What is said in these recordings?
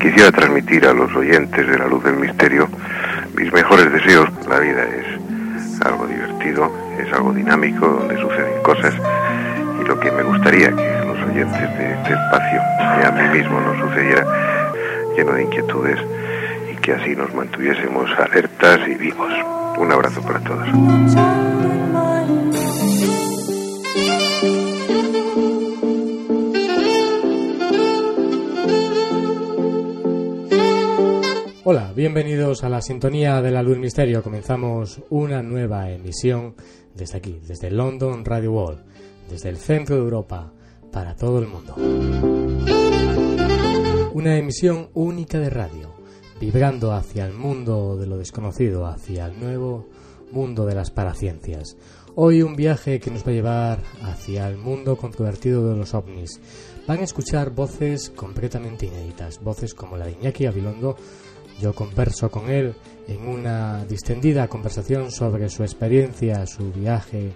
Quisiera transmitir a los oyentes de la luz del misterio mis mejores deseos. La vida es algo divertido, es algo dinámico, donde suceden cosas y lo que me gustaría que los oyentes de este espacio y a mí mismo nos sucediera lleno de inquietudes y que así nos mantuviésemos alertas y vivos. Un abrazo para todos. Hola, bienvenidos a la sintonía de la luz misterio. Comenzamos una nueva emisión desde aquí, desde London Radio World, desde el centro de Europa, para todo el mundo. Una emisión única de radio, vibrando hacia el mundo de lo desconocido, hacia el nuevo mundo de las paraciencias. Hoy un viaje que nos va a llevar hacia el mundo controvertido de los ovnis. Van a escuchar voces completamente inéditas, voces como la de Iñaki Abilondo, yo converso con él en una distendida conversación sobre su experiencia, su viaje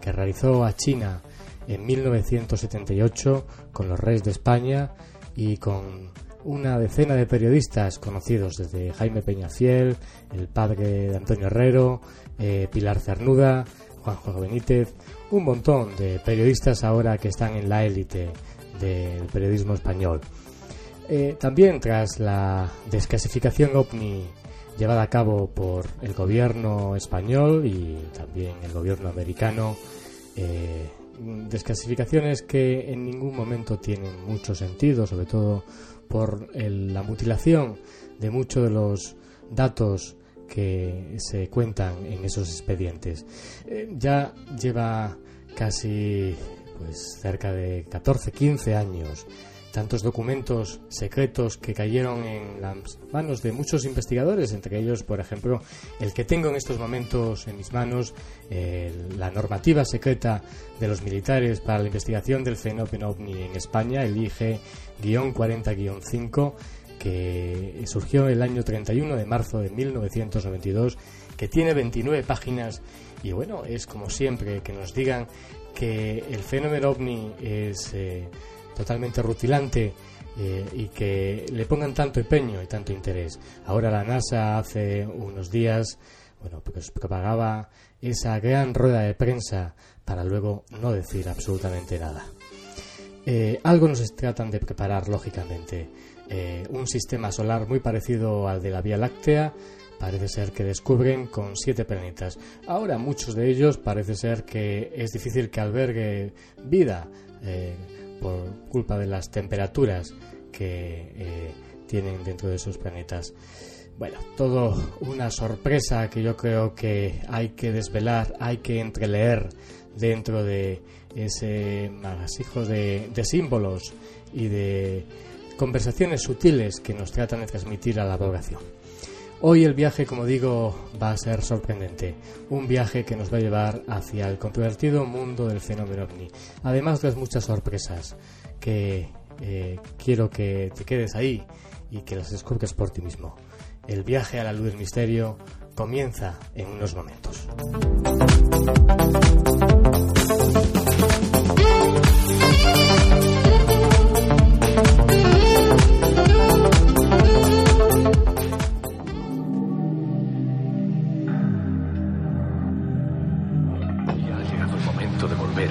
que realizó a China en 1978 con los reyes de España y con una decena de periodistas conocidos desde Jaime Peñafiel, el padre de Antonio Herrero, eh, Pilar Cernuda, Juanjo Benítez, un montón de periodistas ahora que están en la élite del periodismo español. Eh, también tras la desclasificación OVNI llevada a cabo por el gobierno español y también el gobierno americano, eh, desclasificaciones que en ningún momento tienen mucho sentido, sobre todo por la mutilación de muchos de los datos que se cuentan en esos expedientes. Eh, ya lleva casi pues cerca de 14, 15 años tantos documentos secretos que cayeron en las manos de muchos investigadores, entre ellos, por ejemplo, el que tengo en estos momentos en mis manos, la normativa secreta de los militares para la investigación del fenómeno ovni en España, el IG-40-5, que surgió el año 31 de marzo de 1992, que tiene 29 páginas y bueno, es como siempre que nos digan que el fenómeno ovni es... Eh, totalmente rutilante eh, y que le pongan tanto empeño y tanto interés. Ahora la NASA hace unos días, bueno, pues propagaba esa gran rueda de prensa para luego no decir absolutamente nada. Eh, algo nos tratan de preparar, lógicamente. Eh, un sistema solar muy parecido al de la Vía Láctea, parece ser que descubren con siete planetas. Ahora muchos de ellos parece ser que es difícil que albergue vida por culpa de las temperaturas que eh, tienen dentro de esos planetas. Bueno, todo una sorpresa que yo creo que hay que desvelar, hay que entreleer dentro de ese magasijo de, de símbolos y de conversaciones sutiles que nos tratan de transmitir a la abogación. Hoy el viaje, como digo, va a ser sorprendente. Un viaje que nos va a llevar hacia el controvertido mundo del fenómeno ovni. Además de las muchas sorpresas que eh, quiero que te quedes ahí y que las descubres por ti mismo. El viaje a la luz del misterio comienza en unos momentos.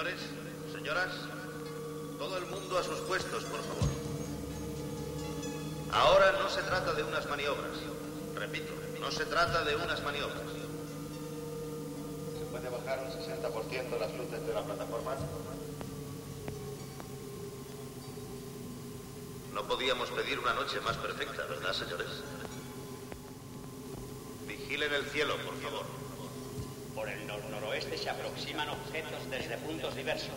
Señores, señoras, todo el mundo a sus puestos, por favor. Ahora no se trata de unas maniobras. Repito, no se trata de unas maniobras. ¿Se puede bajar un 60% las luces de la plataforma? No podíamos pedir una noche más perfecta, ¿verdad, señores? Vigilen el cielo, por favor. Por el nor-noroeste se aproximan objetos desde puntos diversos.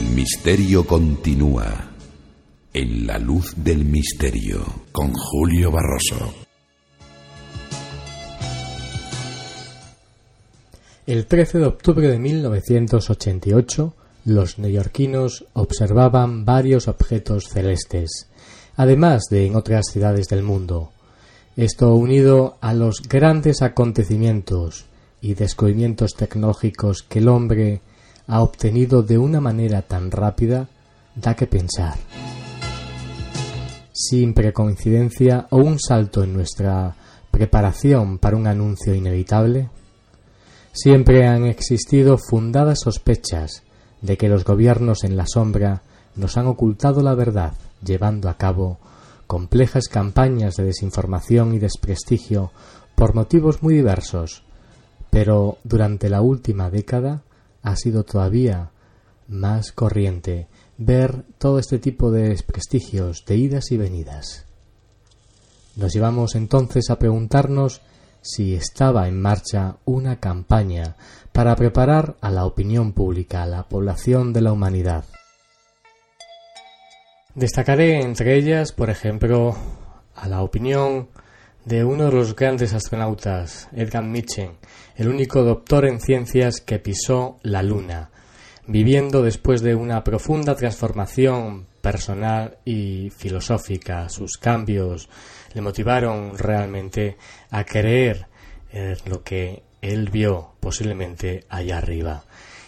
El misterio continúa. En la luz del misterio. Con Julio Barroso. El 13 de octubre de 1988, los neoyorquinos observaban varios objetos celestes, además de en otras ciudades del mundo. Esto unido a los grandes acontecimientos y descubrimientos tecnológicos que el hombre ha obtenido de una manera tan rápida, da que pensar. Simple coincidencia o un salto en nuestra preparación para un anuncio inevitable. Siempre han existido fundadas sospechas de que los gobiernos en la sombra nos han ocultado la verdad, llevando a cabo complejas campañas de desinformación y desprestigio por motivos muy diversos, pero durante la última década ha sido todavía más corriente ver todo este tipo de desprestigios de idas y venidas. Nos llevamos entonces a preguntarnos si estaba en marcha una campaña para preparar a la opinión pública, a la población de la humanidad. Destacaré entre ellas, por ejemplo, a la opinión de uno de los grandes astronautas, Edgar Mitchell, el único doctor en ciencias que pisó la Luna, viviendo después de una profunda transformación personal y filosófica. Sus cambios le motivaron realmente a creer en lo que él vio posiblemente allá arriba.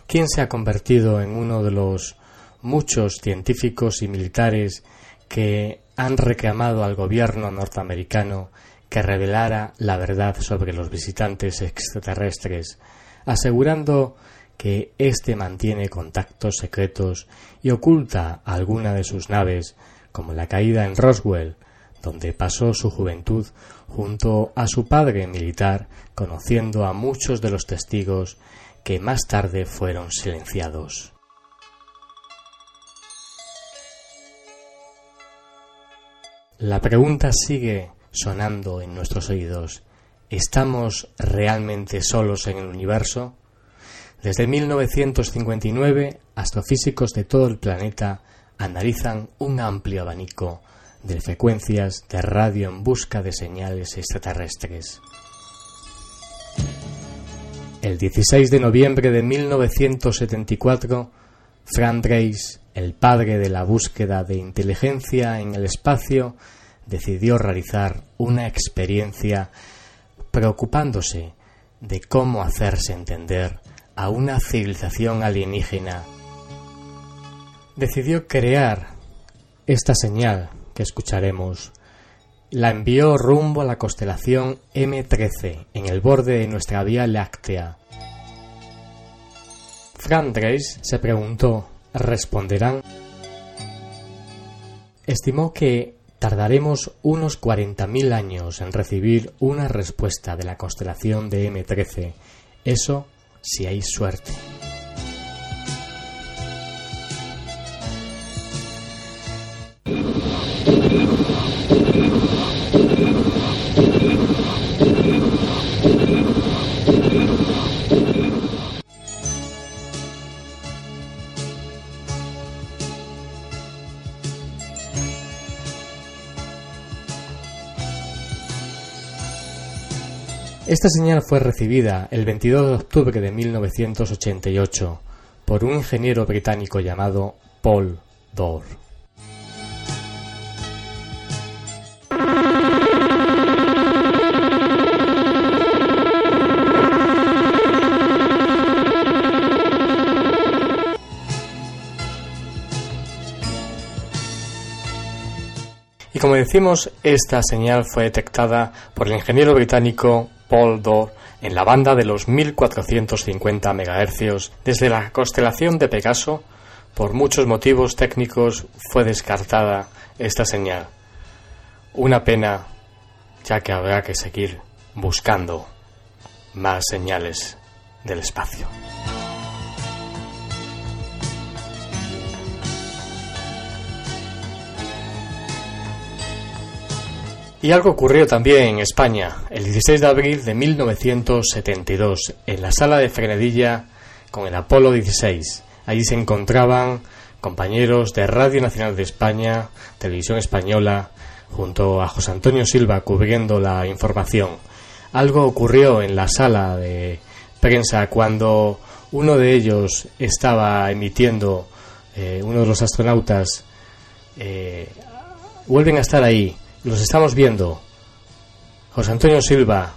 ¿Quién se ha convertido en uno de los muchos científicos y militares que han reclamado al gobierno norteamericano que revelara la verdad sobre los visitantes extraterrestres, asegurando que éste mantiene contactos secretos y oculta alguna de sus naves, como la caída en Roswell, donde pasó su juventud junto a su padre militar, conociendo a muchos de los testigos que más tarde fueron silenciados. La pregunta sigue sonando en nuestros oídos. ¿Estamos realmente solos en el universo? Desde 1959, astrofísicos de todo el planeta analizan un amplio abanico de frecuencias de radio en busca de señales extraterrestres. El 16 de noviembre de 1974, Frank Dreis, el padre de la búsqueda de inteligencia en el espacio, decidió realizar una experiencia preocupándose de cómo hacerse entender a una civilización alienígena. Decidió crear esta señal que escucharemos. La envió rumbo a la constelación M13 en el borde de nuestra Vía Láctea. Frank se preguntó, ¿responderán? Estimó que Tardaremos unos 40.000 años en recibir una respuesta de la constelación de M13. Eso si hay suerte. Esta señal fue recibida el 22 de octubre de 1988 por un ingeniero británico llamado Paul Dore. Y como decimos, esta señal fue detectada por el ingeniero británico En la banda de los 1450 MHz desde la constelación de Pegaso. Por muchos motivos técnicos fue descartada esta señal. Una pena, ya que habrá que seguir buscando más señales del espacio. Y algo ocurrió también en España, el 16 de abril de 1972, en la sala de Frenedilla con el Apolo 16. Allí se encontraban compañeros de Radio Nacional de España, Televisión Española, junto a José Antonio Silva cubriendo la información. Algo ocurrió en la sala de prensa cuando uno de ellos estaba emitiendo, eh, uno de los astronautas, eh, vuelven a estar ahí los estamos viendo. José Antonio Silva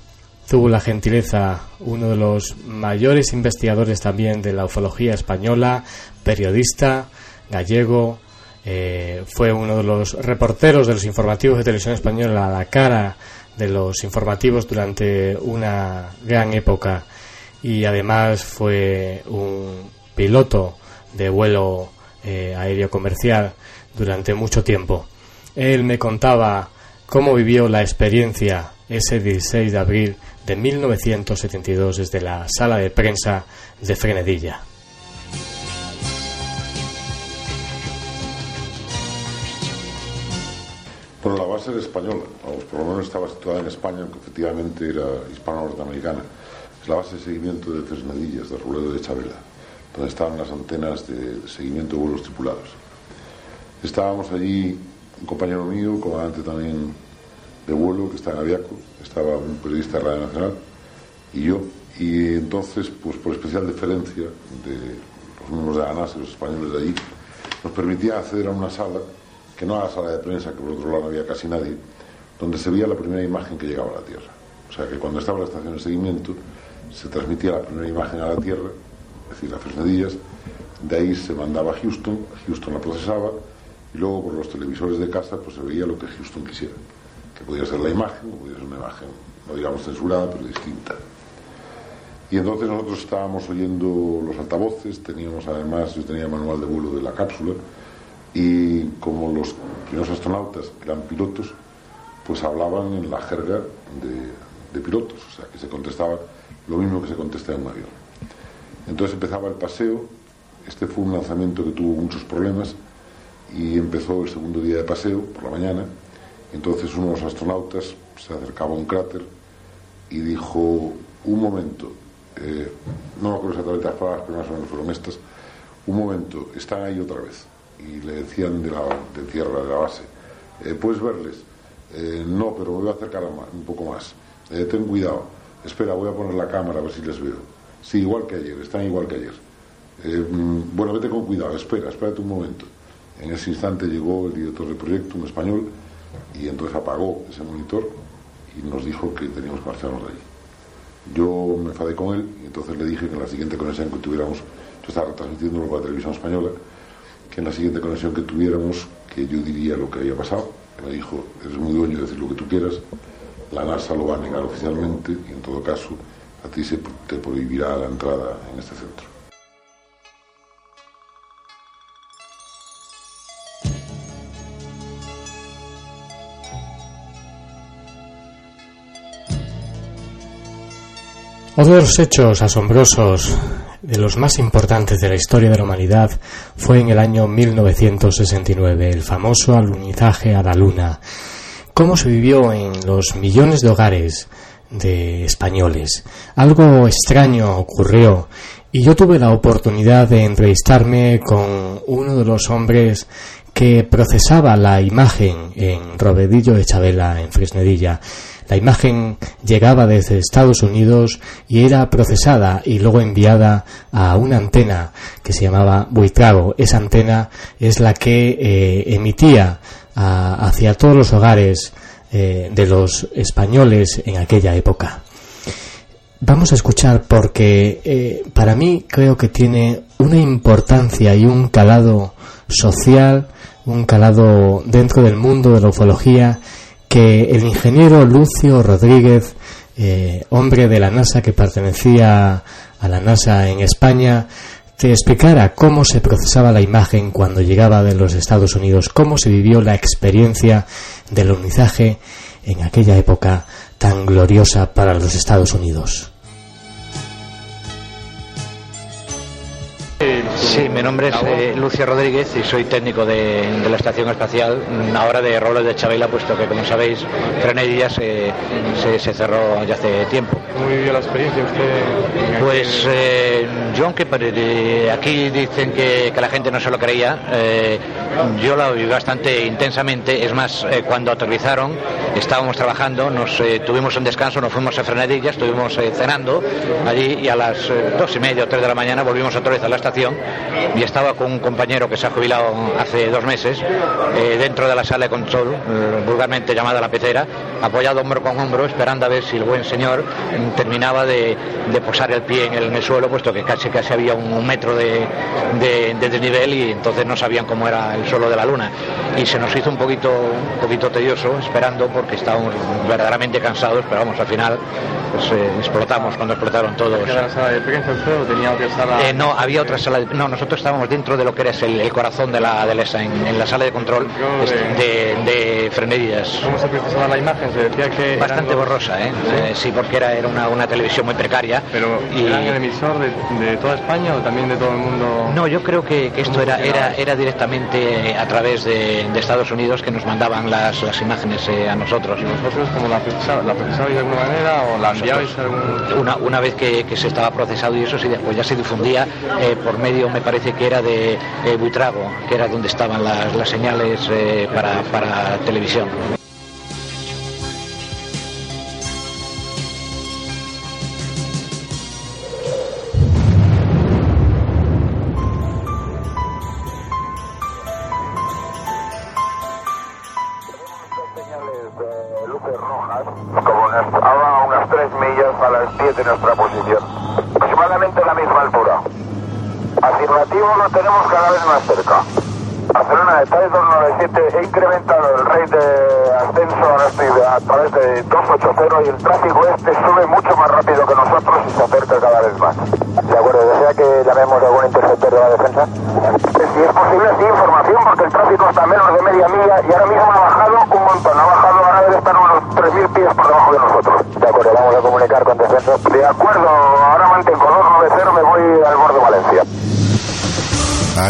tuvo la gentileza, uno de los mayores investigadores también de la ufología española, periodista gallego, eh, fue uno de los reporteros de los informativos de televisión española a la cara de los informativos durante una gran época y además fue un piloto de vuelo eh, aéreo comercial durante mucho tiempo. Él me contaba cómo vivió la experiencia ese 16 de abril de 1972 desde la sala de prensa de Frenedilla. Bueno, la base era española, vamos, por lo menos estaba situada en España, aunque efectivamente era hispano-norteamericana. Es la base de seguimiento de Fresnedillas, de Ruledo de Chabela, donde estaban las antenas de seguimiento de vuelos tripulados. Estábamos allí, un compañero mío, comandante también de vuelo, que está en Aviaco, estaba un periodista de Radio Nacional, y yo. Y entonces, pues por especial deferencia de los miembros de la NASA y los españoles de allí, nos permitía acceder a una sala que no era la sala de prensa, que por otro lado no había casi nadie, donde se veía la primera imagen que llegaba a la Tierra. O sea que cuando estaba la estación de seguimiento, se transmitía la primera imagen a la Tierra, es decir, a Fresnedillas, de ahí se mandaba a Houston, Houston la procesaba, y luego por los televisores de casa pues se veía lo que Houston quisiera, que podía ser la imagen, o podía ser una imagen, no digamos censurada, pero distinta. Y entonces nosotros estábamos oyendo los altavoces, teníamos además, yo tenía manual de vuelo de la cápsula, y como los primeros astronautas eran pilotos, pues hablaban en la jerga de, pilotos, o sea, que se contestaba lo mismo que se contesta en un avión. Entonces empezaba el paseo, este fue un lanzamiento que tuvo muchos problemas y empezó el segundo día de paseo por la mañana, entonces uno de los astronautas se acercaba a un cráter y dijo, un momento, eh, no me acuerdo exactamente las palabras, pero más o menos fueron estas, un momento, están ahí otra vez y le decían de, la, de tierra, de la base, eh, ¿puedes verles? Eh, no, pero me voy a acercar un poco más. Eh, ten cuidado. Espera, voy a poner la cámara a ver si les veo. Sí, igual que ayer, están igual que ayer. Mm, bueno, vete con cuidado, espera, espérate un momento. En ese instante llegó el director del proyecto, un español, y entonces apagó ese monitor y nos dijo que teníamos que marcharnos de allí. Yo me enfadé con él y entonces le dije que en la siguiente conexión que tuviéramos, yo estaba retransmitiendo por la televisión española, que en la siguiente conexión que tuviéramos, que yo diría lo que había pasado. Me dijo, eres muy dueño de decir lo que tú quieras, la NASA lo va a negar oficialmente y en todo caso a ti se te prohibirá la entrada en este centro. Otros hechos asombrosos de los más importantes de la historia de la humanidad fue en el año 1969, el famoso alunizaje a la Luna. ¿Cómo se vivió en los millones de hogares de españoles? Algo extraño ocurrió y yo tuve la oportunidad de entrevistarme con uno de los hombres que procesaba la imagen en Robedillo de Chabela, en Fresnedilla. La imagen llegaba desde Estados Unidos y era procesada y luego enviada a una antena que se llamaba Buitrago. Esa antena es la que eh, emitía hacia todos los hogares eh, de los españoles en aquella época. Vamos a escuchar porque eh, para mí creo que tiene una importancia y un calado social, un calado dentro del mundo de la ufología que el ingeniero Lucio Rodríguez, eh, hombre de la NASA que pertenecía a la NASA en España, te explicara cómo se procesaba la imagen cuando llegaba de los Estados Unidos, cómo se vivió la experiencia del unizaje en aquella época tan gloriosa para los Estados Unidos. Sí, mi nombre es eh, Lucio Rodríguez y soy técnico de, la Estación Espacial, mm, ahora de Robles de Chabela, puesto que, como sabéis, Frenedilla se, se, cerró ya hace tiempo. ¿Cómo vivió la experiencia usted? Pues eh, yo, aunque aquí dicen que, la gente no se lo creía, eh, yo la viví bastante intensamente. Es más, cuando aterrizaron, estábamos trabajando, nos tuvimos un descanso, nos fuimos a Frenedilla, estuvimos cenando allí y a las dos y media o tres de la mañana volvimos otra vez a la estación y estaba con un compañero que se ha jubilado hace dos meses eh, dentro de la sala de control, eh, vulgarmente llamada la pecera, apoyado hombro con hombro, esperando a ver si el buen señor terminaba de, posar el pie en el, suelo, puesto que casi casi había un, metro de, desnivel y entonces no sabían cómo era el suelo de la luna. Y se nos hizo un poquito, un poquito tedioso esperando porque estábamos verdaderamente cansados, pero vamos, al final pues, eh, explotamos cuando explotaron todos. ¿Era la sala de prensa o tenía otra sala? no, había otra sala de no, nosotros estábamos dentro de lo que era el, corazón de la, de ESA, en, la sala de control de, de, ¿Cómo se procesaba la imagen? Se decía que. Bastante borrosa, ¿eh? ¿Sí? porque era, era una, televisión muy precaria. Pero y... era el emisor de, de toda España o también de todo el mundo? No, yo creo que, esto era, era, era directamente a través de, Estados Unidos que nos mandaban las, las imágenes eh, a nosotros. ¿Y vosotros cómo la, procesabais, la de alguna manera o la enviabais algún...? Una, una vez que, se estaba procesado y eso, sí, después ya se difundía eh, por medio, me parece que era de Buitrago, que era donde estaban las, las señales para, para televisión.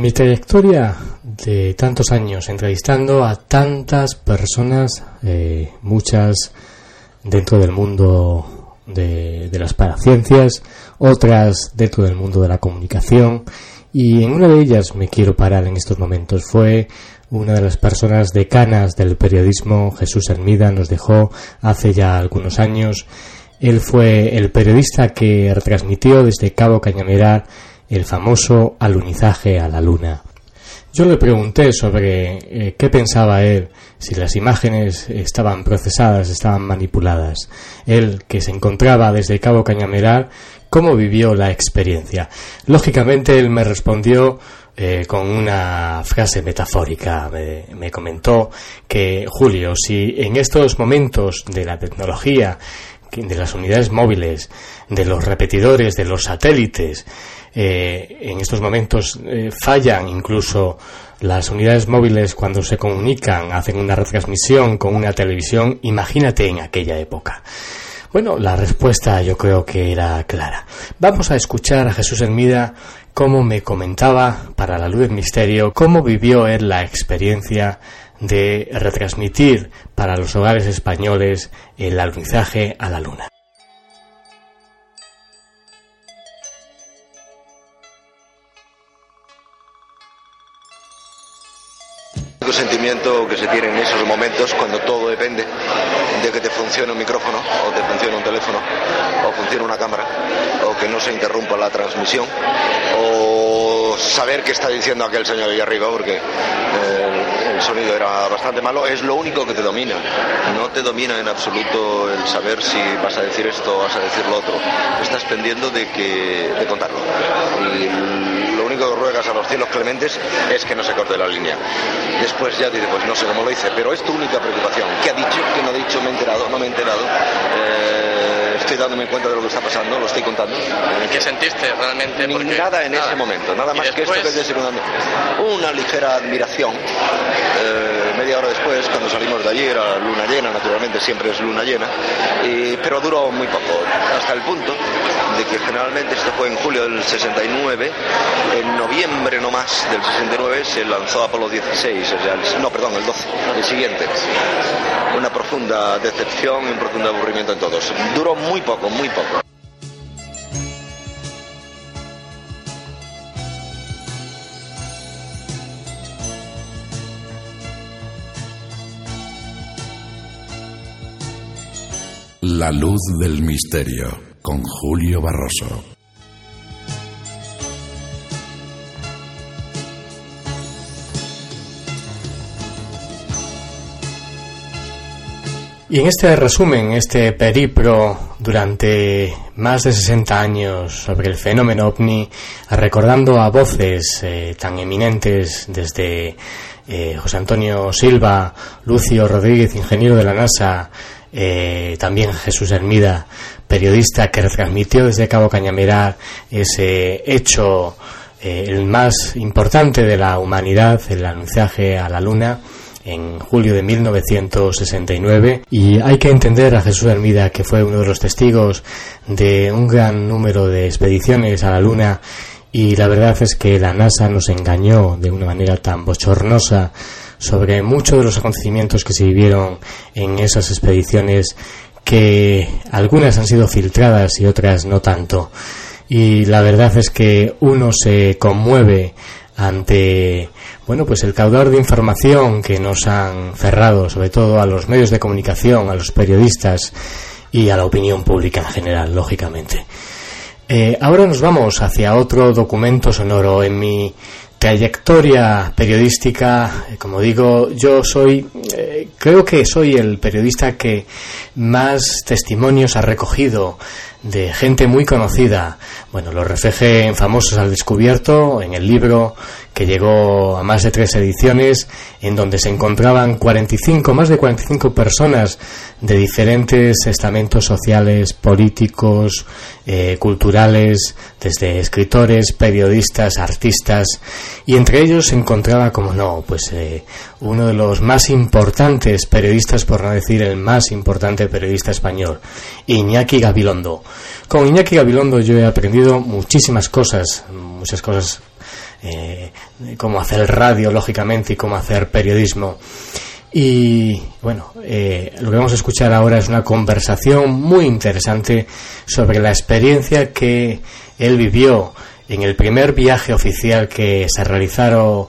Mi trayectoria de tantos años entrevistando a tantas personas, eh, muchas dentro del mundo de, las paraciencias, otras dentro del mundo de la comunicación, y en una de ellas me quiero parar en estos momentos. Fue una de las personas decanas del periodismo, Jesús Hermida, nos dejó hace ya algunos años. Él fue el periodista que retransmitió desde Cabo Cañameral el famoso alunizaje a la Luna. Yo le pregunté sobre eh, qué pensaba él, si las imágenes estaban procesadas, estaban manipuladas. Él, que se encontraba desde Cabo Cañameral, cómo vivió la experiencia. Lógicamente él me respondió eh, con una frase metafórica. Me, me comentó que, Julio, si en estos momentos de la tecnología, de las unidades móviles, de los repetidores, de los satélites, eh, en estos momentos eh, fallan incluso las unidades móviles cuando se comunican, hacen una retransmisión con una televisión, imagínate en aquella época. Bueno, la respuesta yo creo que era clara. Vamos a escuchar a Jesús Hermida cómo me comentaba para la luz del misterio, cómo vivió él la experiencia de retransmitir para los hogares españoles el alunizaje a la luna. El sentimiento que se tiene en esos momentos cuando todo depende de que te funcione un micrófono o te funcione un teléfono o funcione una cámara o que no se interrumpa la transmisión o saber qué está diciendo aquel señor ahí arriba porque el, el sonido era bastante malo es lo único que te domina. No te domina en absoluto el saber si vas a decir esto o vas a decir lo otro. Estás pendiendo de que de contarlo único que ruegas a los cielos clementes es que no se corte la línea. Después ya dice, pues no sé cómo lo hice, pero es tu única preocupación. ¿Qué ha dicho? ¿Qué no ha dicho? ¿Me he enterado? ¿No me he enterado? Eh, estoy dándome cuenta de lo que está pasando, lo estoy contando. ¿Qué sentiste realmente? nada en ese momento, nada más que esto que es de secundario. Una ligera admiración. Eh, media hora después, cuando salimos de allí, era luna llena, naturalmente siempre es luna llena, pero duró muy poco, hasta el punto de que generalmente esto fue en julio del 69, en noviembre no más del 69 se lanzó Apolo 16, no, perdón, el 12, el siguiente. Una profunda decepción y un profundo aburrimiento en todos. Duró muy poco, muy poco. La luz del misterio con Julio Barroso. Y en este resumen, este periplo durante más de 60 años sobre el fenómeno ovni, recordando a voces eh, tan eminentes desde eh, José Antonio Silva, Lucio Rodríguez, ingeniero de la NASA, eh, también Jesús Hermida, periodista que retransmitió desde Cabo Cañameral ese hecho, el más importante de la humanidad, el anunciaje a la Luna, en julio de 1969 y hay que entender a Jesús Hermida que fue uno de los testigos de un gran número de expediciones a la Luna y la verdad es que la NASA nos engañó de una manera tan bochornosa sobre muchos de los acontecimientos que se vivieron en esas expediciones que algunas han sido filtradas y otras no tanto. Y la verdad es que uno se conmueve ante bueno pues el caudal de información que nos han cerrado sobre todo a los medios de comunicación a los periodistas y a la opinión pública en general lógicamente eh, ahora nos vamos hacia otro documento sonoro en mi trayectoria periodística, eh, como digo, yo soy, eh, creo que soy el periodista que más testimonios ha recogido de gente muy conocida. Bueno, lo refleje en Famosos al Descubierto, en el libro que llegó a más de tres ediciones, en donde se encontraban 45, más de 45 personas de diferentes estamentos sociales, políticos, eh, culturales, desde escritores, periodistas, artistas, y entre ellos se encontraba, como no, pues eh, uno de los más importantes periodistas, por no decir el más importante periodista español, Iñaki Gabilondo. Con Iñaki Gabilondo yo he aprendido muchísimas cosas, muchas cosas eh, hacer radio, lógicamente, y cómo hacer periodismo. Y bueno, eh, lo que vamos a escuchar ahora es una conversación muy interesante sobre la experiencia que él vivió en el primer viaje oficial que se realizaron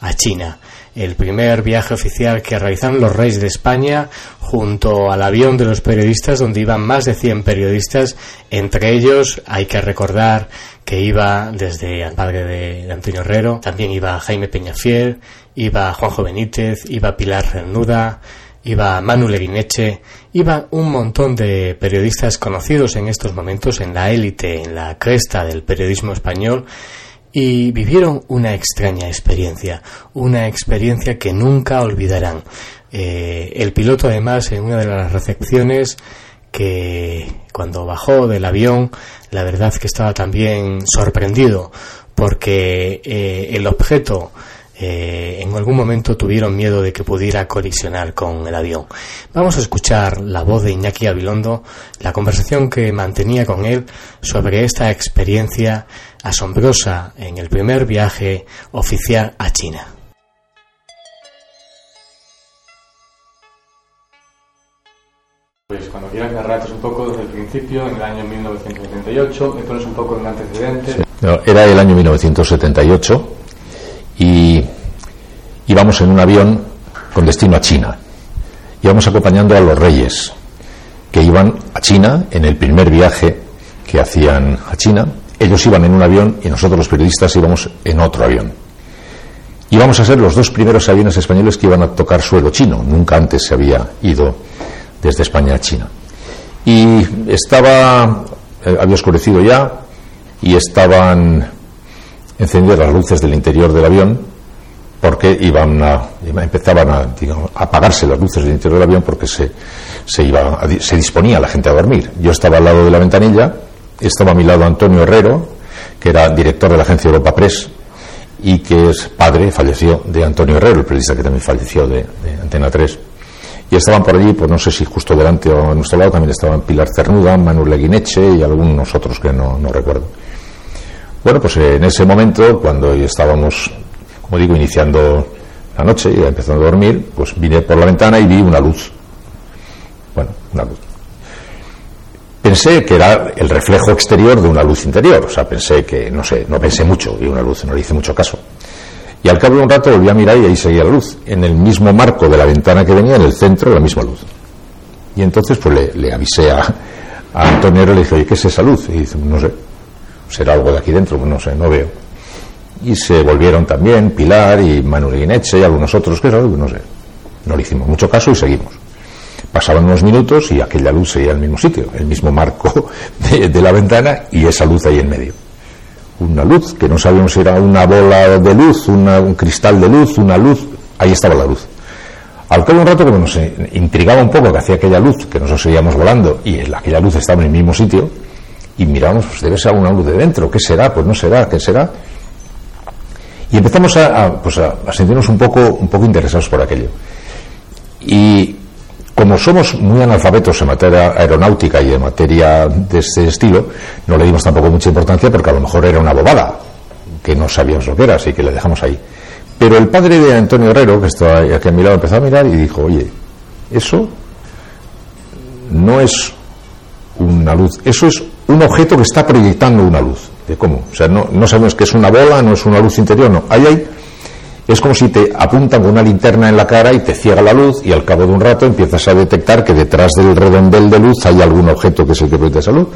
a China el primer viaje oficial que realizaron los reyes de España junto al avión de los periodistas donde iban más de 100 periodistas. Entre ellos hay que recordar que iba desde el padre de, Antonio Herrero, también iba Jaime Peñafiel, iba Juanjo Benítez, iba Pilar Renuda, iba Manu Leguineche, iba un montón de periodistas conocidos en estos momentos en la élite, en la cresta del periodismo español y vivieron una extraña experiencia, una experiencia que nunca olvidarán. Eh, el piloto además en una de las recepciones que cuando bajó del avión la verdad que estaba también sorprendido porque eh, el objeto eh, en algún momento tuvieron miedo de que pudiera colisionar con el avión. Vamos a escuchar la voz de Iñaki Abilondo, la conversación que mantenía con él sobre esta experiencia asombrosa en el primer viaje oficial a China. Pues cuando quieras me un poco desde el principio, en el año 1978, me pones un poco en antecedente. era el año 1978 y íbamos en un avión con destino a China. Íbamos acompañando a los reyes que iban a China en el primer viaje que hacían a China ellos iban en un avión y nosotros los periodistas íbamos en otro avión. Íbamos a ser los dos primeros aviones españoles que iban a tocar suelo chino. Nunca antes se había ido desde España a China. Y estaba, eh, había oscurecido ya y estaban encendidas las luces del interior del avión porque iban a, empezaban a, apagarse las luces del interior del avión porque se, se, iba se disponía la gente a dormir. Yo estaba al lado de la ventanilla estaba a mi lado Antonio Herrero, que era director de la agencia Europa Press y que es padre, falleció, de Antonio Herrero, el periodista que también falleció de, Antena 3. Y estaban por allí, pues no sé si justo delante o a nuestro lado, también estaban Pilar Cernuda, Manuel Leguineche y algunos otros que no, no recuerdo. Bueno, pues en ese momento, cuando estábamos, como digo, iniciando la noche y empezando a dormir, pues vine por la ventana y vi una luz. Bueno, una luz pensé que era el reflejo exterior de una luz interior. O sea, pensé que, no sé, no pensé mucho, vi una luz, no le hice mucho caso. Y al cabo de un rato volví a mirar y ahí seguía la luz. En el mismo marco de la ventana que venía, en el centro, la misma luz. Y entonces, pues le, avisé a, Antonio y le dije, oye, ¿qué es esa luz? Y dice, no sé, será algo de aquí dentro, pues no sé, no veo. Y se volvieron también Pilar y Manuel Guineche y algunos otros, que no sé. No le hicimos mucho caso y seguimos. Pasaban unos minutos y aquella luz seguía en el mismo sitio, el mismo marco de, la ventana y esa luz ahí en medio. Una luz, que no sabíamos si era una bola de luz, una- un cristal de luz, una luz, ahí estaba la luz. Al cabo de un rato, como nos intrigaba un poco que hacía aquella luz, que nosotros seguíamos volando y el- aquella luz estaba en el mismo sitio, y miramos, pues debe ser alguna luz de dentro, ¿qué será? Pues no será, ¿qué será? Y empezamos a, pues a, sentirnos un poco, un poco interesados por aquello. Y como somos muy analfabetos en materia aeronáutica y en materia de este estilo, no le dimos tampoco mucha importancia porque a lo mejor era una bobada, que no sabíamos lo que era, así que le dejamos ahí. Pero el padre de Antonio Herrero, que está aquí a mi lado, empezó a mirar y dijo, oye, eso no es una luz, eso es un objeto que está proyectando una luz. ¿De cómo? O sea, no, no sabemos que es una bola, no es una luz interior, no. Ahí hay, es como si te apuntan con una linterna en la cara y te ciega la luz y al cabo de un rato empiezas a detectar que detrás del redondel de luz hay algún objeto que es el que proyecta esa luz.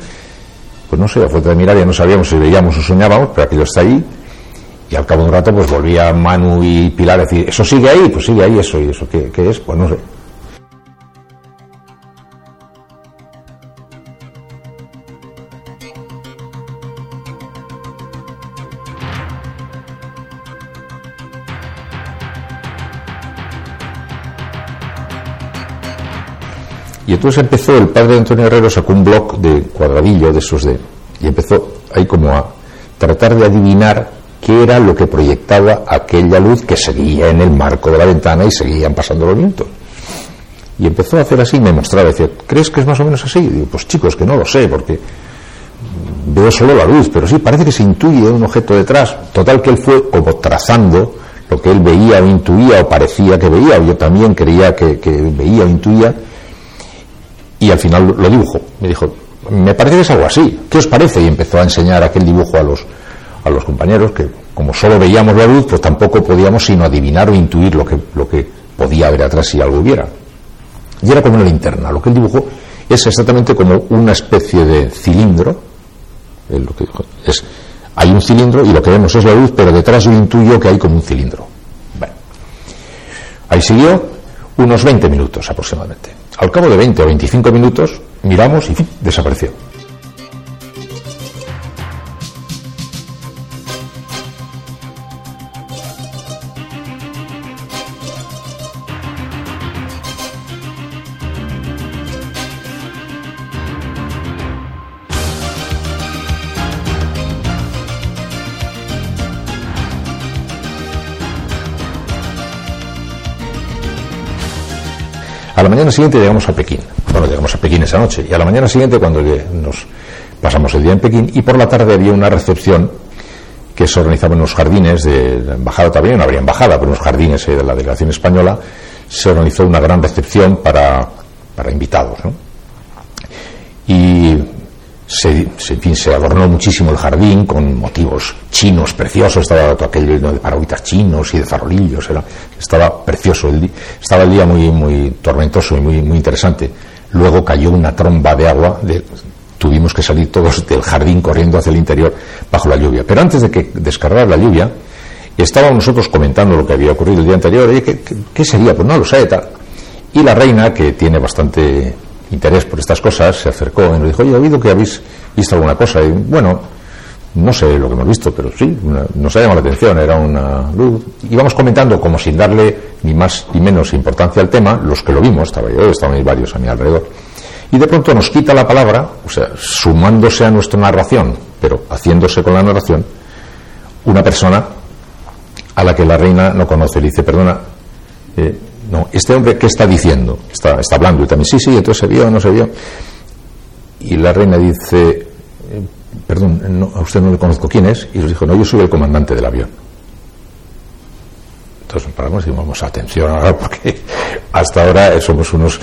Pues no sé, a falta de mirar ya no sabíamos si veíamos o soñábamos, pero aquello está ahí. Y al cabo de un rato pues volvía Manu y Pilar a decir, ¿eso sigue ahí? Pues sigue ahí eso. ¿Y eso qué, qué es? Pues no sé. Y entonces empezó, el padre de Antonio Herrero sacó un bloc de cuadradillo de esos de. Y empezó ahí como a tratar de adivinar qué era lo que proyectaba aquella luz que seguía en el marco de la ventana y seguían pasando los minutos. Y empezó a hacer así me mostraba, decía, ¿crees que es más o menos así? Y digo, pues chicos, que no lo sé, porque veo solo la luz, pero sí, parece que se intuye un objeto detrás. Total que él fue como trazando lo que él veía o intuía o parecía que veía, o yo también creía que, que veía o intuía, y al final lo dibujó. Me dijo, me parece que es algo así, ¿qué os parece? Y empezó a enseñar aquel dibujo a los, a los compañeros, que como solo veíamos la luz, pues tampoco podíamos sino adivinar o intuir lo que, lo que podía haber atrás si algo hubiera. Y era como una linterna, lo que él dibujó es exactamente como una especie de cilindro, lo que es, hay un cilindro y lo que vemos es la luz, pero detrás yo intuyo que hay como un cilindro. Bueno, ahí siguió unos 20 minutos aproximadamente. Al cabo de 20 o 25 minutos miramos y desapareció. A la mañana siguiente llegamos a Pekín. Bueno, llegamos a Pekín esa noche. Y a la mañana siguiente, cuando nos pasamos el día en Pekín, y por la tarde había una recepción que se organizaba en los jardines de la embajada, también no habría embajada, pero en los jardines de la delegación española, se organizó una gran recepción para, para invitados. ¿no? Y se, se- en fin, se adornó muchísimo el jardín con motivos chinos preciosos, estaba todo aquello lleno de paragüitas chinos y de farolillos, era, estaba precioso, el di- estaba el día muy, muy tormentoso y muy, muy interesante. Luego cayó una tromba de agua, de- tuvimos que salir todos del jardín corriendo hacia el interior bajo la lluvia. Pero antes de que descargara la lluvia, estábamos nosotros comentando lo que había ocurrido el día anterior, ¿qué, qué- qué sería? Pues no lo sé, tal. Y la reina, que tiene bastante interés por estas cosas, se acercó y nos dijo, oye, he oído que habéis visto alguna cosa. Y bueno, no sé lo que hemos visto, pero sí, nos ha llamado la atención, era una luz. Íbamos comentando como sin darle ni más ni menos importancia al tema, los que lo vimos, estaba yo, estaban varios a mi alrededor. Y de pronto nos quita la palabra, o sea, sumándose a nuestra narración, pero haciéndose con la narración, una persona a la que la reina no conoce. Le dice, perdona, eh, no, este hombre, ¿qué está diciendo? Está, está hablando y también, sí, sí, entonces se vio no se vio. Y la reina dice, eh, perdón, no, a usted no le conozco quién es. Y nos dijo, no, yo soy el comandante del avión. Entonces paramos y dijimos, atención ahora, porque hasta ahora somos unos,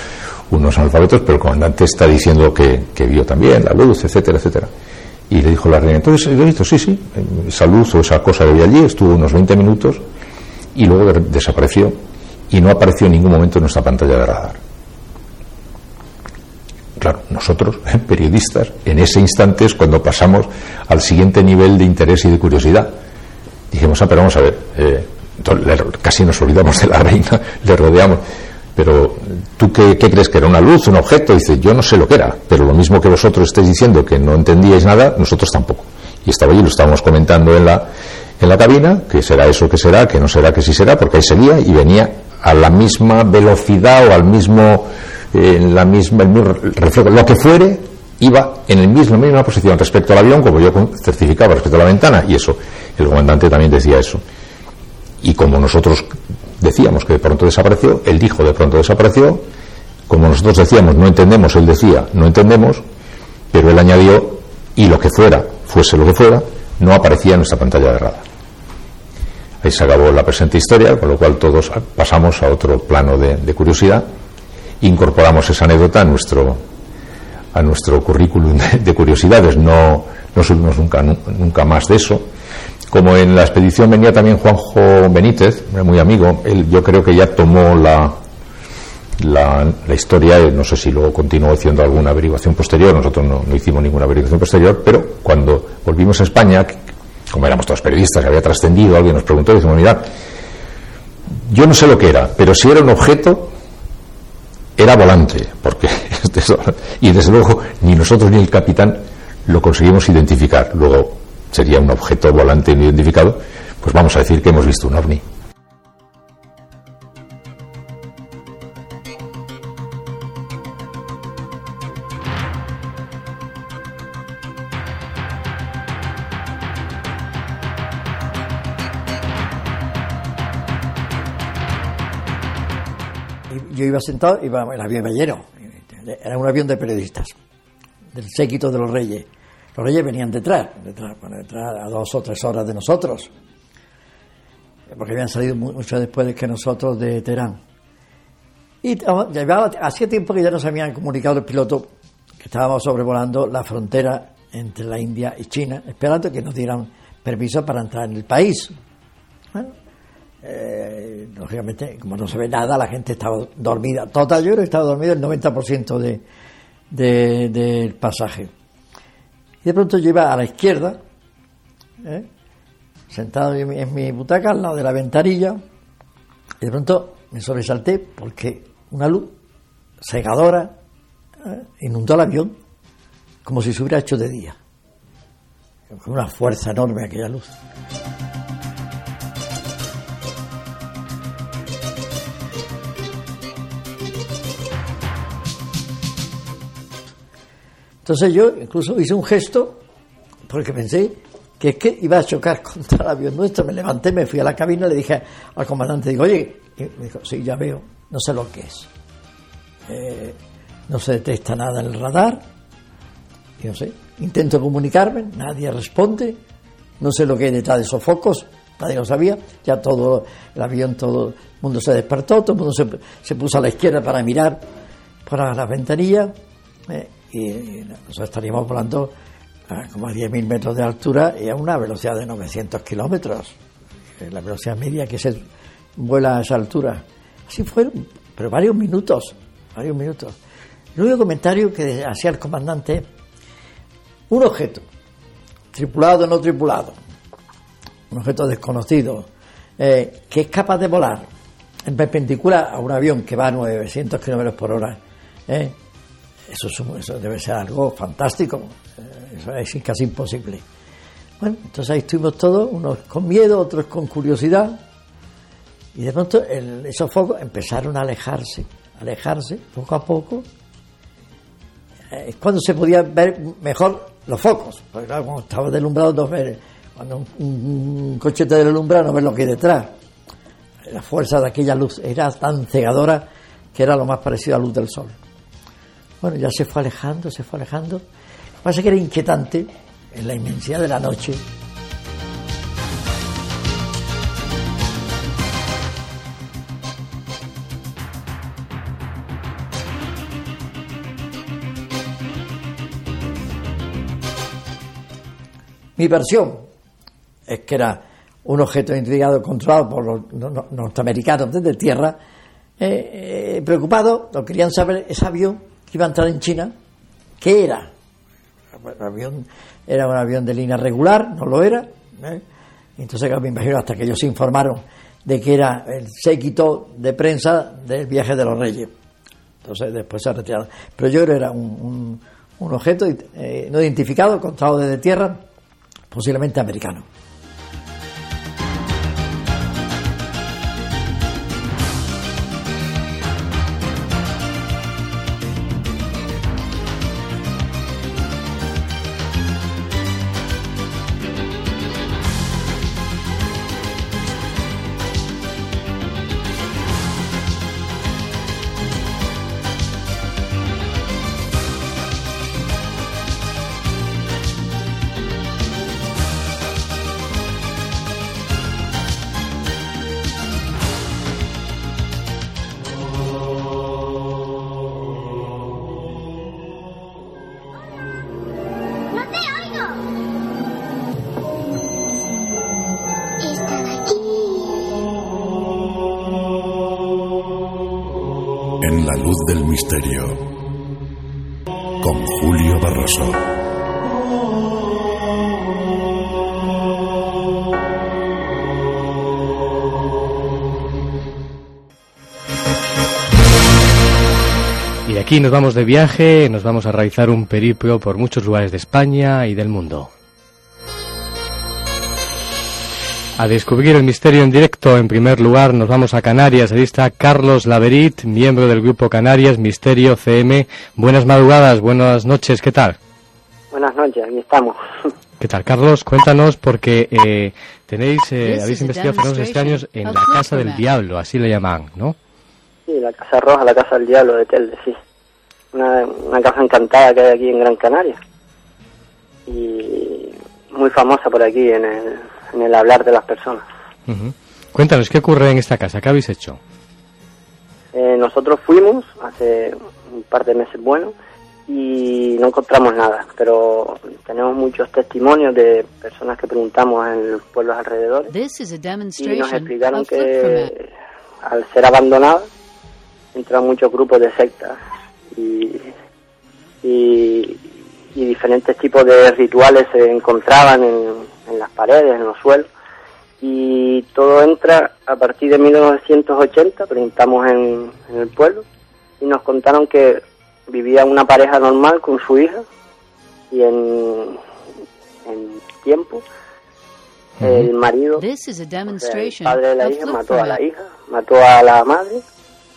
unos analfabetos, pero el comandante está diciendo que, que vio también la luz, etcétera, etcétera. Y le dijo la reina, entonces, ¿lo he visto? Sí, sí, esa luz o esa cosa que vi allí, estuvo unos 20 minutos y luego de- desapareció y no apareció en ningún momento en nuestra pantalla de radar. Claro, nosotros, periodistas, en ese instante es cuando pasamos al siguiente nivel de interés y de curiosidad. Dijimos, ah, pero vamos a ver, eh, casi nos olvidamos de la reina, le rodeamos. pero ¿tú qué, crees que era? ¿Una luz, un objeto? Dice, yo no sé lo que era, pero lo mismo que vosotros estáis diciendo que no entendíais nada, nosotros tampoco. Y estaba allí, lo estábamos comentando en la, en la cabina, que será eso que será, que no será que sí será, porque ahí seguía y venía a la misma velocidad o al mismo, eh, la misma, el mismo reflejo, lo que fuere, iba en el mismo, la misma posición respecto al avión, como yo certificaba respecto a la ventana, y eso, el comandante también decía eso. Y como nosotros decíamos que de pronto desapareció, él dijo de pronto desapareció, como nosotros decíamos no entendemos, él decía no entendemos, pero él añadió y lo que fuera, fuese lo que fuera, no aparecía en nuestra pantalla de radar. Se acabó la presente historia, con lo cual todos pasamos a otro plano de, curiosidad, incorporamos esa anécdota a nuestro, a nuestro currículum de, curiosidades, no, no subimos nunca, nunca más de eso, como en la expedición venía también Juanjo Benítez, muy amigo, él yo creo que ya tomó la, la, historia, no sé si luego continuó haciendo alguna averiguación posterior, nosotros no, hicimos ninguna averiguación posterior, pero cuando volvimos a España, como éramos todos periodistas, había trascendido, alguien nos preguntó, y dijimos, mira, yo no sé lo que era, pero si era un objeto, era volante, porque y desde luego ni nosotros ni el capitán lo conseguimos identificar. Luego sería un objeto volante no identificado, pues vamos a decir que hemos visto un ovni. Iba sentado, iba el avión lleno, era un avión de periodistas, del séquito de los reyes. Los reyes venían detrás, detrás, detrás a dos o tres horas de nosotros, porque habían salido mucho después de que nosotros de Teherán. Y llevaba, hacía tiempo que ya nos habían comunicado el piloto que estábamos sobrevolando la frontera entre la India y China, esperando que nos dieran permiso para entrar en el país. Eh, lógicamente, como no se ve nada, la gente estaba dormida. Total, yo creo que estaba dormido el 90% de, del pasaje. Y de pronto yo a la izquierda, ¿eh? sentado en mi, butaca al lado de la ventanilla, y de pronto me sobresalté porque una luz cegadora ¿eh? inundó el avión como si se hubiera hecho de día. Con una fuerza enorme aquella luz. Entonces yo incluso hice un gesto porque pensé que es que iba a chocar contra el avión nuestro. Me levanté, me fui a la cabina, le dije al comandante, digo, oye, me dijo, sí, ya veo, no sé lo que es. Eh, no se detecta nada en el radar. Y no sé, intento comunicarme, nadie responde. No sé lo que hay detrás de esos focos, nadie lo sabía. Ya todo el avión, todo el mundo se despertó, todo el mundo se, puso a la izquierda para mirar por la ventanilla. Eh, y nosotros estaríamos volando a como a 10.000 metros de altura y a una velocidad de 900 kilómetros, la velocidad media que se vuela a esa altura. Así fueron, pero varios minutos, varios minutos. El único comentario que hacía el comandante, un objeto, tripulado o no tripulado, un objeto desconocido, eh, que es capaz de volar en perpendicular a un avión que va a 900 kilómetros por hora, eh, eso, debe ser algo fantástico, eh, eso es casi imposible. Bueno, entonces ahí estuvimos todos, unos con miedo, otros con curiosidad, y de pronto esos focos empezaron a alejarse, alejarse poco a poco. Eh, es cuando se podía ver mejor los focos, porque claro, cuando estaba deslumbrado no ver, cuando un, coche te deslumbra no ves lo que hay detrás. La fuerza de aquella luz era tan cegadora que era lo más parecido a la luz del sol. Bueno, ya se fue alejando, se fue alejando. Lo que pasa es que era inquietante en la inmensidad de la noche. Mi versión es que era un objeto intrigado controlado por los norteamericanos desde tierra, eh, eh, preocupados, lo querían saber ese avión iba a entrar en China, ¿qué era? avión, era un avión de línea regular, no lo era. ¿eh? Entonces, me imagino, hasta que ellos se informaron de que era el séquito de prensa del viaje de los reyes. Entonces después se ha retirado. Pero yo que era un, un, un objeto eh, no identificado, encontrado desde tierra, posiblemente americano. Nos vamos de viaje, nos vamos a realizar un periplo por muchos lugares de España y del mundo. A descubrir el misterio en directo, en primer lugar nos vamos a Canarias. Ahí está Carlos Laverit, miembro del grupo Canarias Misterio CM. Buenas madrugadas, buenas noches, ¿qué tal? Buenas noches, aquí estamos. ¿Qué tal, Carlos? Cuéntanos porque eh, tenéis, eh, habéis investigado fenómenos extraños en la Casa del Diablo, así le llaman, ¿no? Sí, la Casa Roja, la Casa del Diablo de Telde, sí. Una, una casa encantada que hay aquí en Gran Canaria. Y muy famosa por aquí en el, en el hablar de las personas. Ujú. Cuéntanos, ¿qué ocurre en esta casa? ¿Qué habéis hecho? Eh, nosotros fuimos hace un par de meses buenos y no encontramos nada, pero tenemos muchos testimonios de personas que preguntamos en los pueblos alrededores y nos explicaron que al ser abandonada entran muchos grupos de sectas y, y, y diferentes tipos de rituales se encontraban en, en las paredes, en los suelos. Y todo entra a partir de 1980, preguntamos en, en el pueblo y nos contaron que vivía una pareja normal con su hija y en, en tiempo el marido This is a o sea, el demonstration padre de la of hija mató a la hija, mató a la madre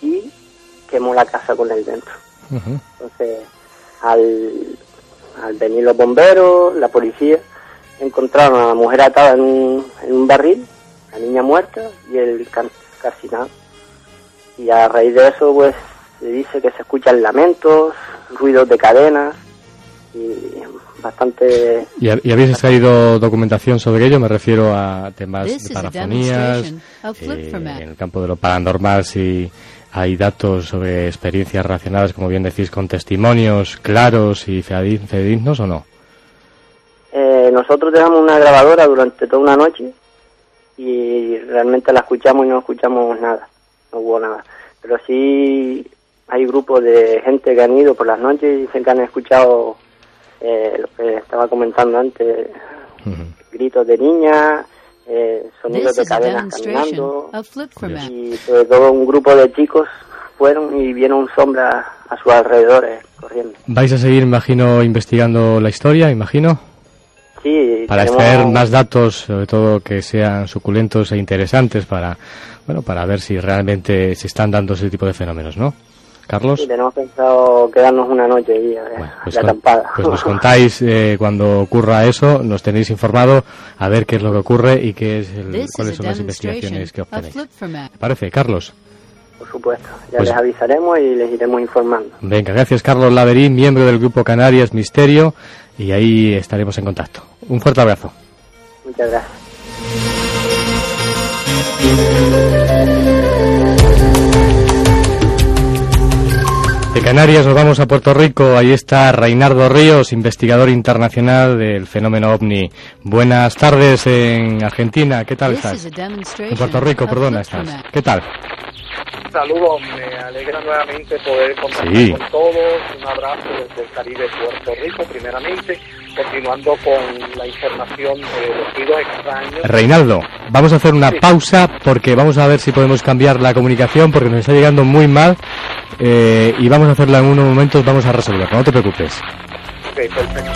y quemó la casa con él dentro. Entonces, al, al venir los bomberos, la policía, encontraron a la mujer atada en un, en un barril, la niña muerta y el calcinado. Y a raíz de eso, pues, se dice que se escuchan lamentos, ruidos de cadenas y bastante... ¿Y, ha- y habéis extraído documentación sobre ello? Me refiero a temas This de parafonías, eh, en el campo de lo paranormal, si hay datos sobre experiencias relacionadas, como bien decís, con testimonios claros y fidedignos o no. Eh, nosotros dejamos una grabadora durante toda una noche y realmente la escuchamos y no escuchamos nada, no hubo nada. Pero sí hay grupos de gente que han ido por las noches y dicen que han escuchado eh, lo que estaba comentando antes, gritos de niñas, eh, sonidos de cadenas caminando y sobre todo un grupo de chicos fueron y vieron sombras a sus alrededores corriendo. ¿Vais a seguir, imagino, investigando la historia, imagino? Sí, Para tenemos- extraer más datos, sobre todo que sean suculentos e interesantes para, bueno, para ver si realmente se están dando ese tipo de fenómenos, ¿no? Carlos. Sí, tenemos pensado quedarnos una noche ahí a ver, Pues, de acampada. pues nos contáis eh, cuando ocurra eso, nos tenéis informado a ver qué es lo que ocurre y qué es el- cuáles son las investigaciones que obtenéis. flip from it. ¿Te parece, Carlos? Por supuesto, ya Pues- les avisaremos y les iremos informando. Venga, gracias Carlos Laverín, miembro del grupo Canarias Misterio, y ahí estaremos en contacto. Un fuerte abrazo. Muchas gracias. Canarias nos vamos a Puerto Rico. Ahí está Reinardo Ríos, investigador internacional del fenómeno ovni. Buenas tardes en Argentina. ¿Qué tal estás? En Puerto Rico, perdona, estás. ¿Qué tal? Saludos, me alegra nuevamente poder contactar Sí. con todos. Un abrazo desde el Caribe, Puerto Rico, primeramente. Continuando con la información de extraños. Reinaldo, vamos a hacer una pausa porque vamos a ver si podemos cambiar la comunicación porque nos está llegando muy mal eh, y vamos a hacerla en unos momentos, vamos a resolverlo, no te preocupes. Ok, perfecto.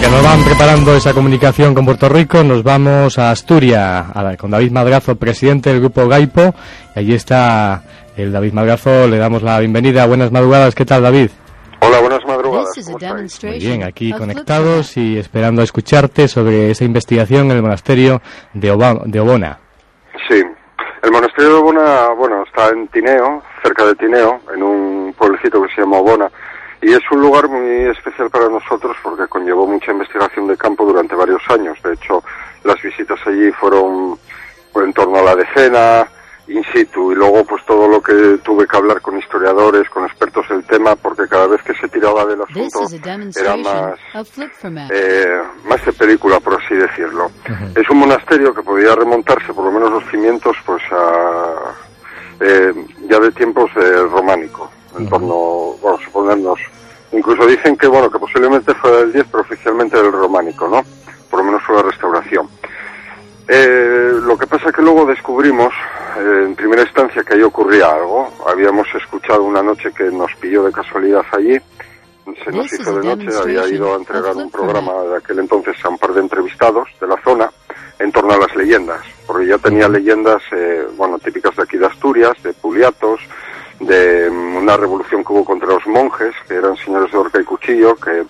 Mientras nos van preparando esa comunicación con Puerto Rico, nos vamos a Asturias a la- con David Madrazo, presidente del grupo Gaipo. Y allí está el David Madrazo, le damos la bienvenida. Buenas madrugadas, ¿qué tal David? Hola, buenas madrugadas. Muy bien, aquí conectados y esperando a escucharte sobre esa investigación en el monasterio de, Oba- de Obona. Sí, el monasterio de Obona, bueno, está en Tineo, cerca de Tineo, en un pueblecito que se llama Obona, y es un lugar muy especial para nosotros porque conllevó mucha investigación de campo durante varios años. De hecho, las visitas allí fueron pues, en torno a la decena, in situ, y luego pues todo lo que tuve que hablar con historiadores, con expertos del tema, porque cada vez que se tiraba del asunto era más eh, más de película, por así decirlo. Es un monasterio que podía remontarse, por lo menos los cimientos, pues a eh, ya de tiempos de románico, en torno, bueno, suponernos, incluso dicen que, bueno, que posiblemente fue del 10, pero oficialmente del románico, ¿no? Por lo menos fue la restauración. Eh, lo que pasa que luego descubrimos, eh, en primera instancia, que ahí ocurría algo. Habíamos escuchado una noche que nos pilló de casualidad allí. Se nos hizo de noche, había ido a entregar un programa de aquel entonces a un par de entrevistados de la zona en torno a las leyendas, porque ya tenía leyendas, eh, bueno, típicas de aquí de Asturias, de Puliatos, de una revolución que hubo contra los monjes, que eran señores de horca y cuchillo, que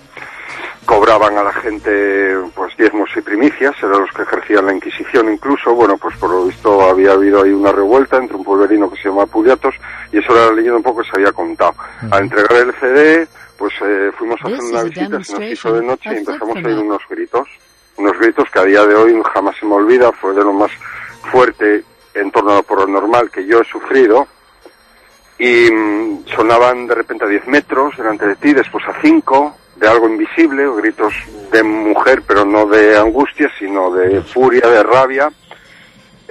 cobraban a la gente pues diezmos y primicias, eran los que ejercían la Inquisición incluso, bueno, pues por lo visto había habido ahí una revuelta entre un pueblerino que se llama Puliatos y eso era leyendo un poco que se había contado. Al entregar el CD, pues eh, fuimos a hacer una visita, se nos hizo de noche y empezamos a oír unos gritos, unos gritos que a día de hoy jamás se me olvida, fue de lo más fuerte en torno a lo paranormal que yo he sufrido y mm, sonaban de repente a 10 metros delante de ti, después a 5, de algo invisible, o gritos de mujer, pero no de angustia, sino de furia, de rabia,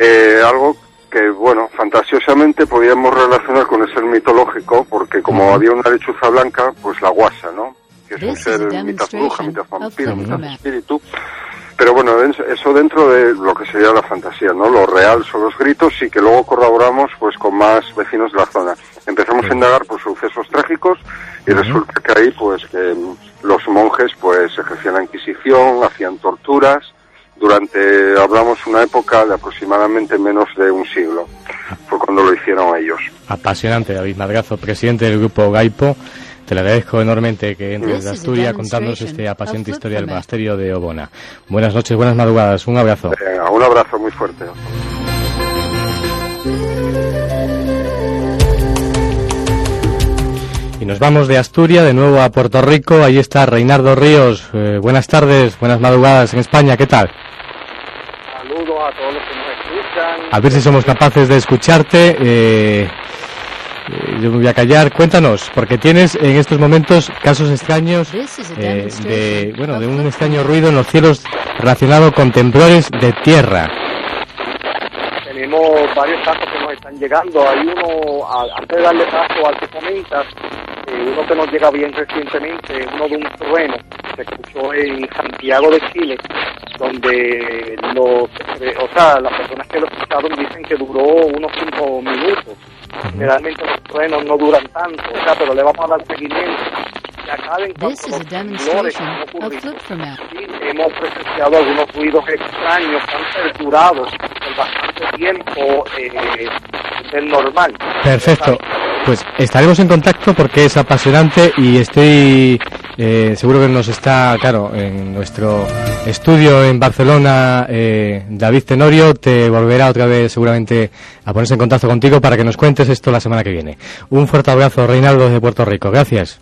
Eh, algo que, bueno, fantasiosamente podíamos relacionar con el ser mitológico, porque como había una lechuza blanca, pues la guasa, ¿no? Que es un ser mitad bruja, mitad vampiro, mitad espíritu. Pero bueno, es- eso dentro de lo que sería la fantasía, ¿no? Lo real son los gritos y que luego corroboramos pues con más vecinos de la zona. Empezamos a indagar por sucesos trágicos y resulta que ahí pues que los monjes pues ejercían la Inquisición, hacían torturas durante, hablamos una época de aproximadamente menos de un siglo. Fue cuando lo hicieron ellos. Apasionante, David Madrazo, presidente del grupo Gaipo. Te le agradezco enormemente que entres de Asturias contándonos este apasionante historia del monasterio de Obona. Buenas noches, buenas madrugadas, un abrazo. Venga, un abrazo muy fuerte. Nos vamos de Asturias de nuevo a Puerto Rico. Ahí está Reinardo Ríos. Eh, buenas tardes, buenas madrugadas en España. ¿Qué tal? Saludos a todos los que nos escuchan. A ver si somos capaces de escucharte. Eh, eh, yo me voy a callar. Cuéntanos, porque tienes en estos momentos casos extraños eh, de, bueno, de un extraño ruido en los cielos relacionado con temblores de tierra. Tenemos varios casos que nos están llegando. Hay uno, antes de darle paso al que comentas, eh, uno que nos llega bien recientemente, uno de un trueno se escuchó en Santiago de Chile, donde los, eh, o sea, las personas que lo escucharon dicen que duró unos cinco minutos. Generalmente los truenos no duran tanto, o sea, pero le vamos a dar seguimiento. Y acá en cuanto This is a demonstration of format. hemos presenciado algunos ruidos extraños que han perdurado por bastante tiempo eh, del normal. Perfecto. Pues estaremos en contacto porque es apasionante y estoy eh, seguro que nos está, claro, en nuestro estudio en Barcelona, eh, David Tenorio te volverá otra vez seguramente a ponerse en contacto contigo para que nos cuentes esto la semana que viene. Un fuerte abrazo, Reinaldo de Puerto Rico. Gracias.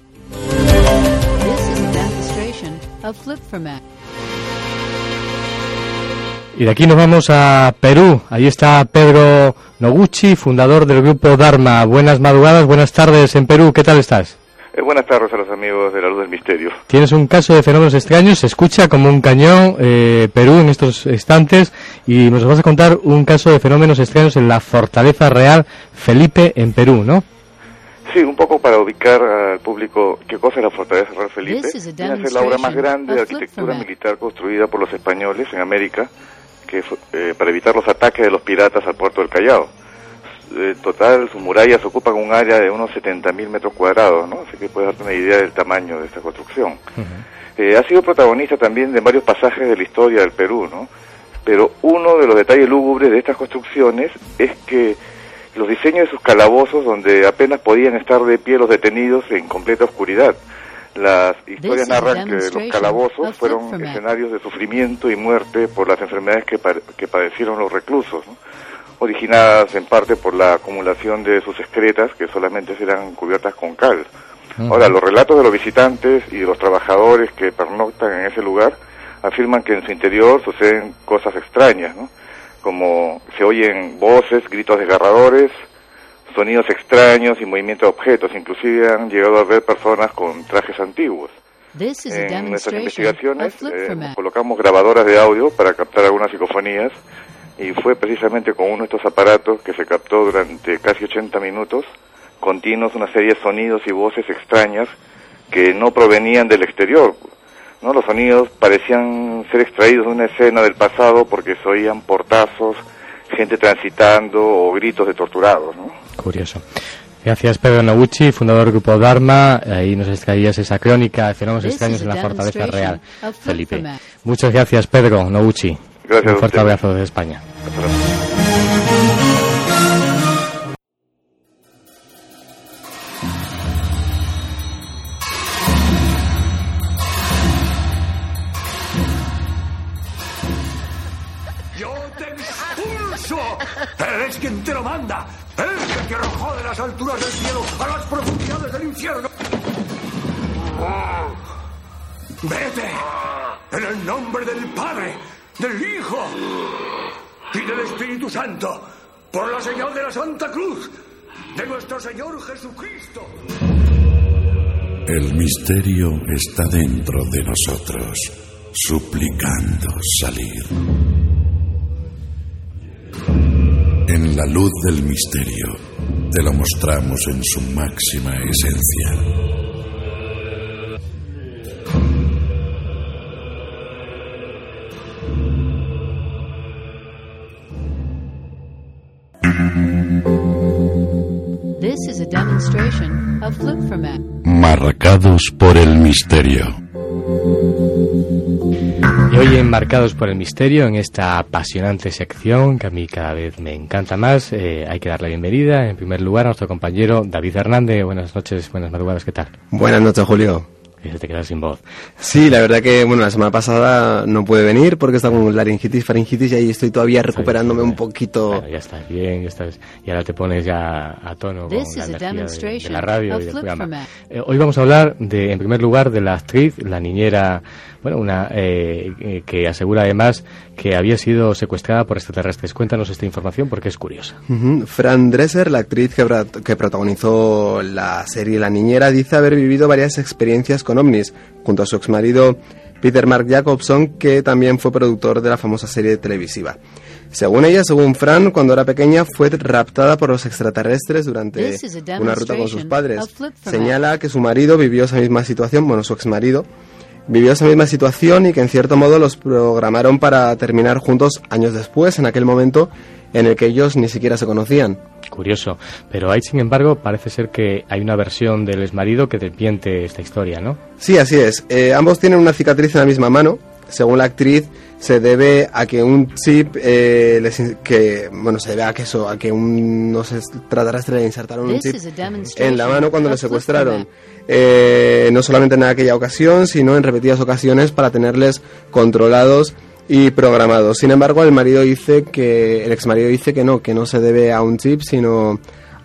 Y de aquí nos vamos a Perú. Ahí está Pedro Noguchi, fundador del grupo Dharma. Buenas madrugadas, buenas tardes en Perú. ¿Qué tal estás? Eh, buenas tardes a los amigos de la Misterio. Tienes un caso de fenómenos extraños, se escucha como un cañón eh, Perú en estos instantes y nos vas a contar un caso de fenómenos extraños en la Fortaleza Real Felipe en Perú, ¿no? Sí, un poco para ubicar al público qué cosa es la Fortaleza Real Felipe. Viene a ser la obra más grande de arquitectura militar construida por los españoles en América que eh, para evitar los ataques de los piratas al puerto del Callao. En total, sus murallas ocupan un área de unos 70.000 metros cuadrados, ¿no? Así que puedes darte una idea del tamaño de esta construcción. Eh, ha sido protagonista también de varios pasajes de la historia del Perú, ¿no? Pero uno de los detalles lúgubres de estas construcciones es que los diseños de sus calabozos, donde apenas podían estar de pie los detenidos en completa oscuridad, las historias narran que los calabozos fueron escenarios de sufrimiento y muerte por las enfermedades que, que padecieron los reclusos, originadas en parte por la acumulación de sus excretas que solamente serán cubiertas con cal. Ahora, los relatos de los visitantes y de los trabajadores que pernoctan en ese lugar afirman que en su interior suceden cosas extrañas, como se oyen voces, gritos desgarradores, sonidos extraños y movimiento de objetos. Inclusive han llegado a ver personas con trajes antiguos. En nuestras investigaciones eh, colocamos grabadoras de audio para captar algunas psicofonías y fue precisamente con uno de estos aparatos que se captó durante casi 80 minutos continuos una serie de sonidos y voces extrañas que no provenían del exterior. ¿no? Los sonidos parecían ser extraídos de una escena del pasado porque se oían portazos, gente transitando o gritos de torturados. ¿no? Curioso. Gracias Pedro Noguchi, fundador del grupo Dharma. Ahí nos extraías esa crónica de fenómenos extraños en la Fortaleza Real, Felipe. Muchas gracias Pedro Noguchi. Gracias. Un fuerte abrazo desde España. ¡Yo te expulso! ¡Eres quien te lo manda! ¡Eres el que arrojó de las alturas del cielo a las profundidades del infierno! ¡Vete! En el nombre del Padre, del Hijo y del Espíritu Santo, por la señal de la Santa Cruz, de nuestro Señor Jesucristo. El misterio está dentro de nosotros, suplicando salir. En la luz del misterio te lo mostramos en su máxima esencia. Marcados por el misterio. Y hoy enmarcados por el misterio en esta apasionante sección que a mí cada vez me encanta más, eh, hay que darle bienvenida en primer lugar a nuestro compañero David Hernández. Buenas noches, buenas madrugadas, ¿qué tal? Buenas noches, Julio. Que se te queda sin voz. Sí, la verdad que, bueno, la semana pasada no pude venir porque estaba con laringitis, faringitis y ahí estoy todavía recuperándome un poquito. Bueno, ya estás bien, ya estás, y ahora te pones ya a tono con This la is a energía de, de demonstration la radio y del programa. Eh, hoy vamos a hablar de, en primer lugar, de la actriz, la niñera, bueno, una eh, eh, que asegura además que había sido secuestrada por extraterrestres. Cuéntanos esta información porque es curiosa. Ujú. Fran Dresser, la actriz que, que protagonizó la serie La Niñera, dice haber vivido varias experiencias con ovnis, junto a su exmarido Peter Mark Jacobson, que también fue productor de la famosa serie televisiva. Según ella, según Fran, cuando era pequeña fue raptada por los extraterrestres durante una ruta con sus padres. Señala que su marido vivió esa misma situación, bueno, su exmarido, vivió esa misma situación y que en cierto modo los programaron para terminar juntos años después, en aquel momento en el que ellos ni siquiera se conocían. Curioso. Pero ahí, sin embargo, parece ser que hay una versión del exmarido que desmiente esta historia, ¿no? Sí, así es. Eh, ambos tienen una cicatriz en la misma mano. Según la actriz, se debe a que un chip eh, les que bueno se debe a que eso a que un no sé extraterrestre le insertaron un chip en la mano cuando flip secuestraron. Eh, no solamente en aquella ocasión sino en repetidas ocasiones para tenerles controlados y programados. Sin embargo el marido dice que el ex marido dice que no que no se debe a un chip sino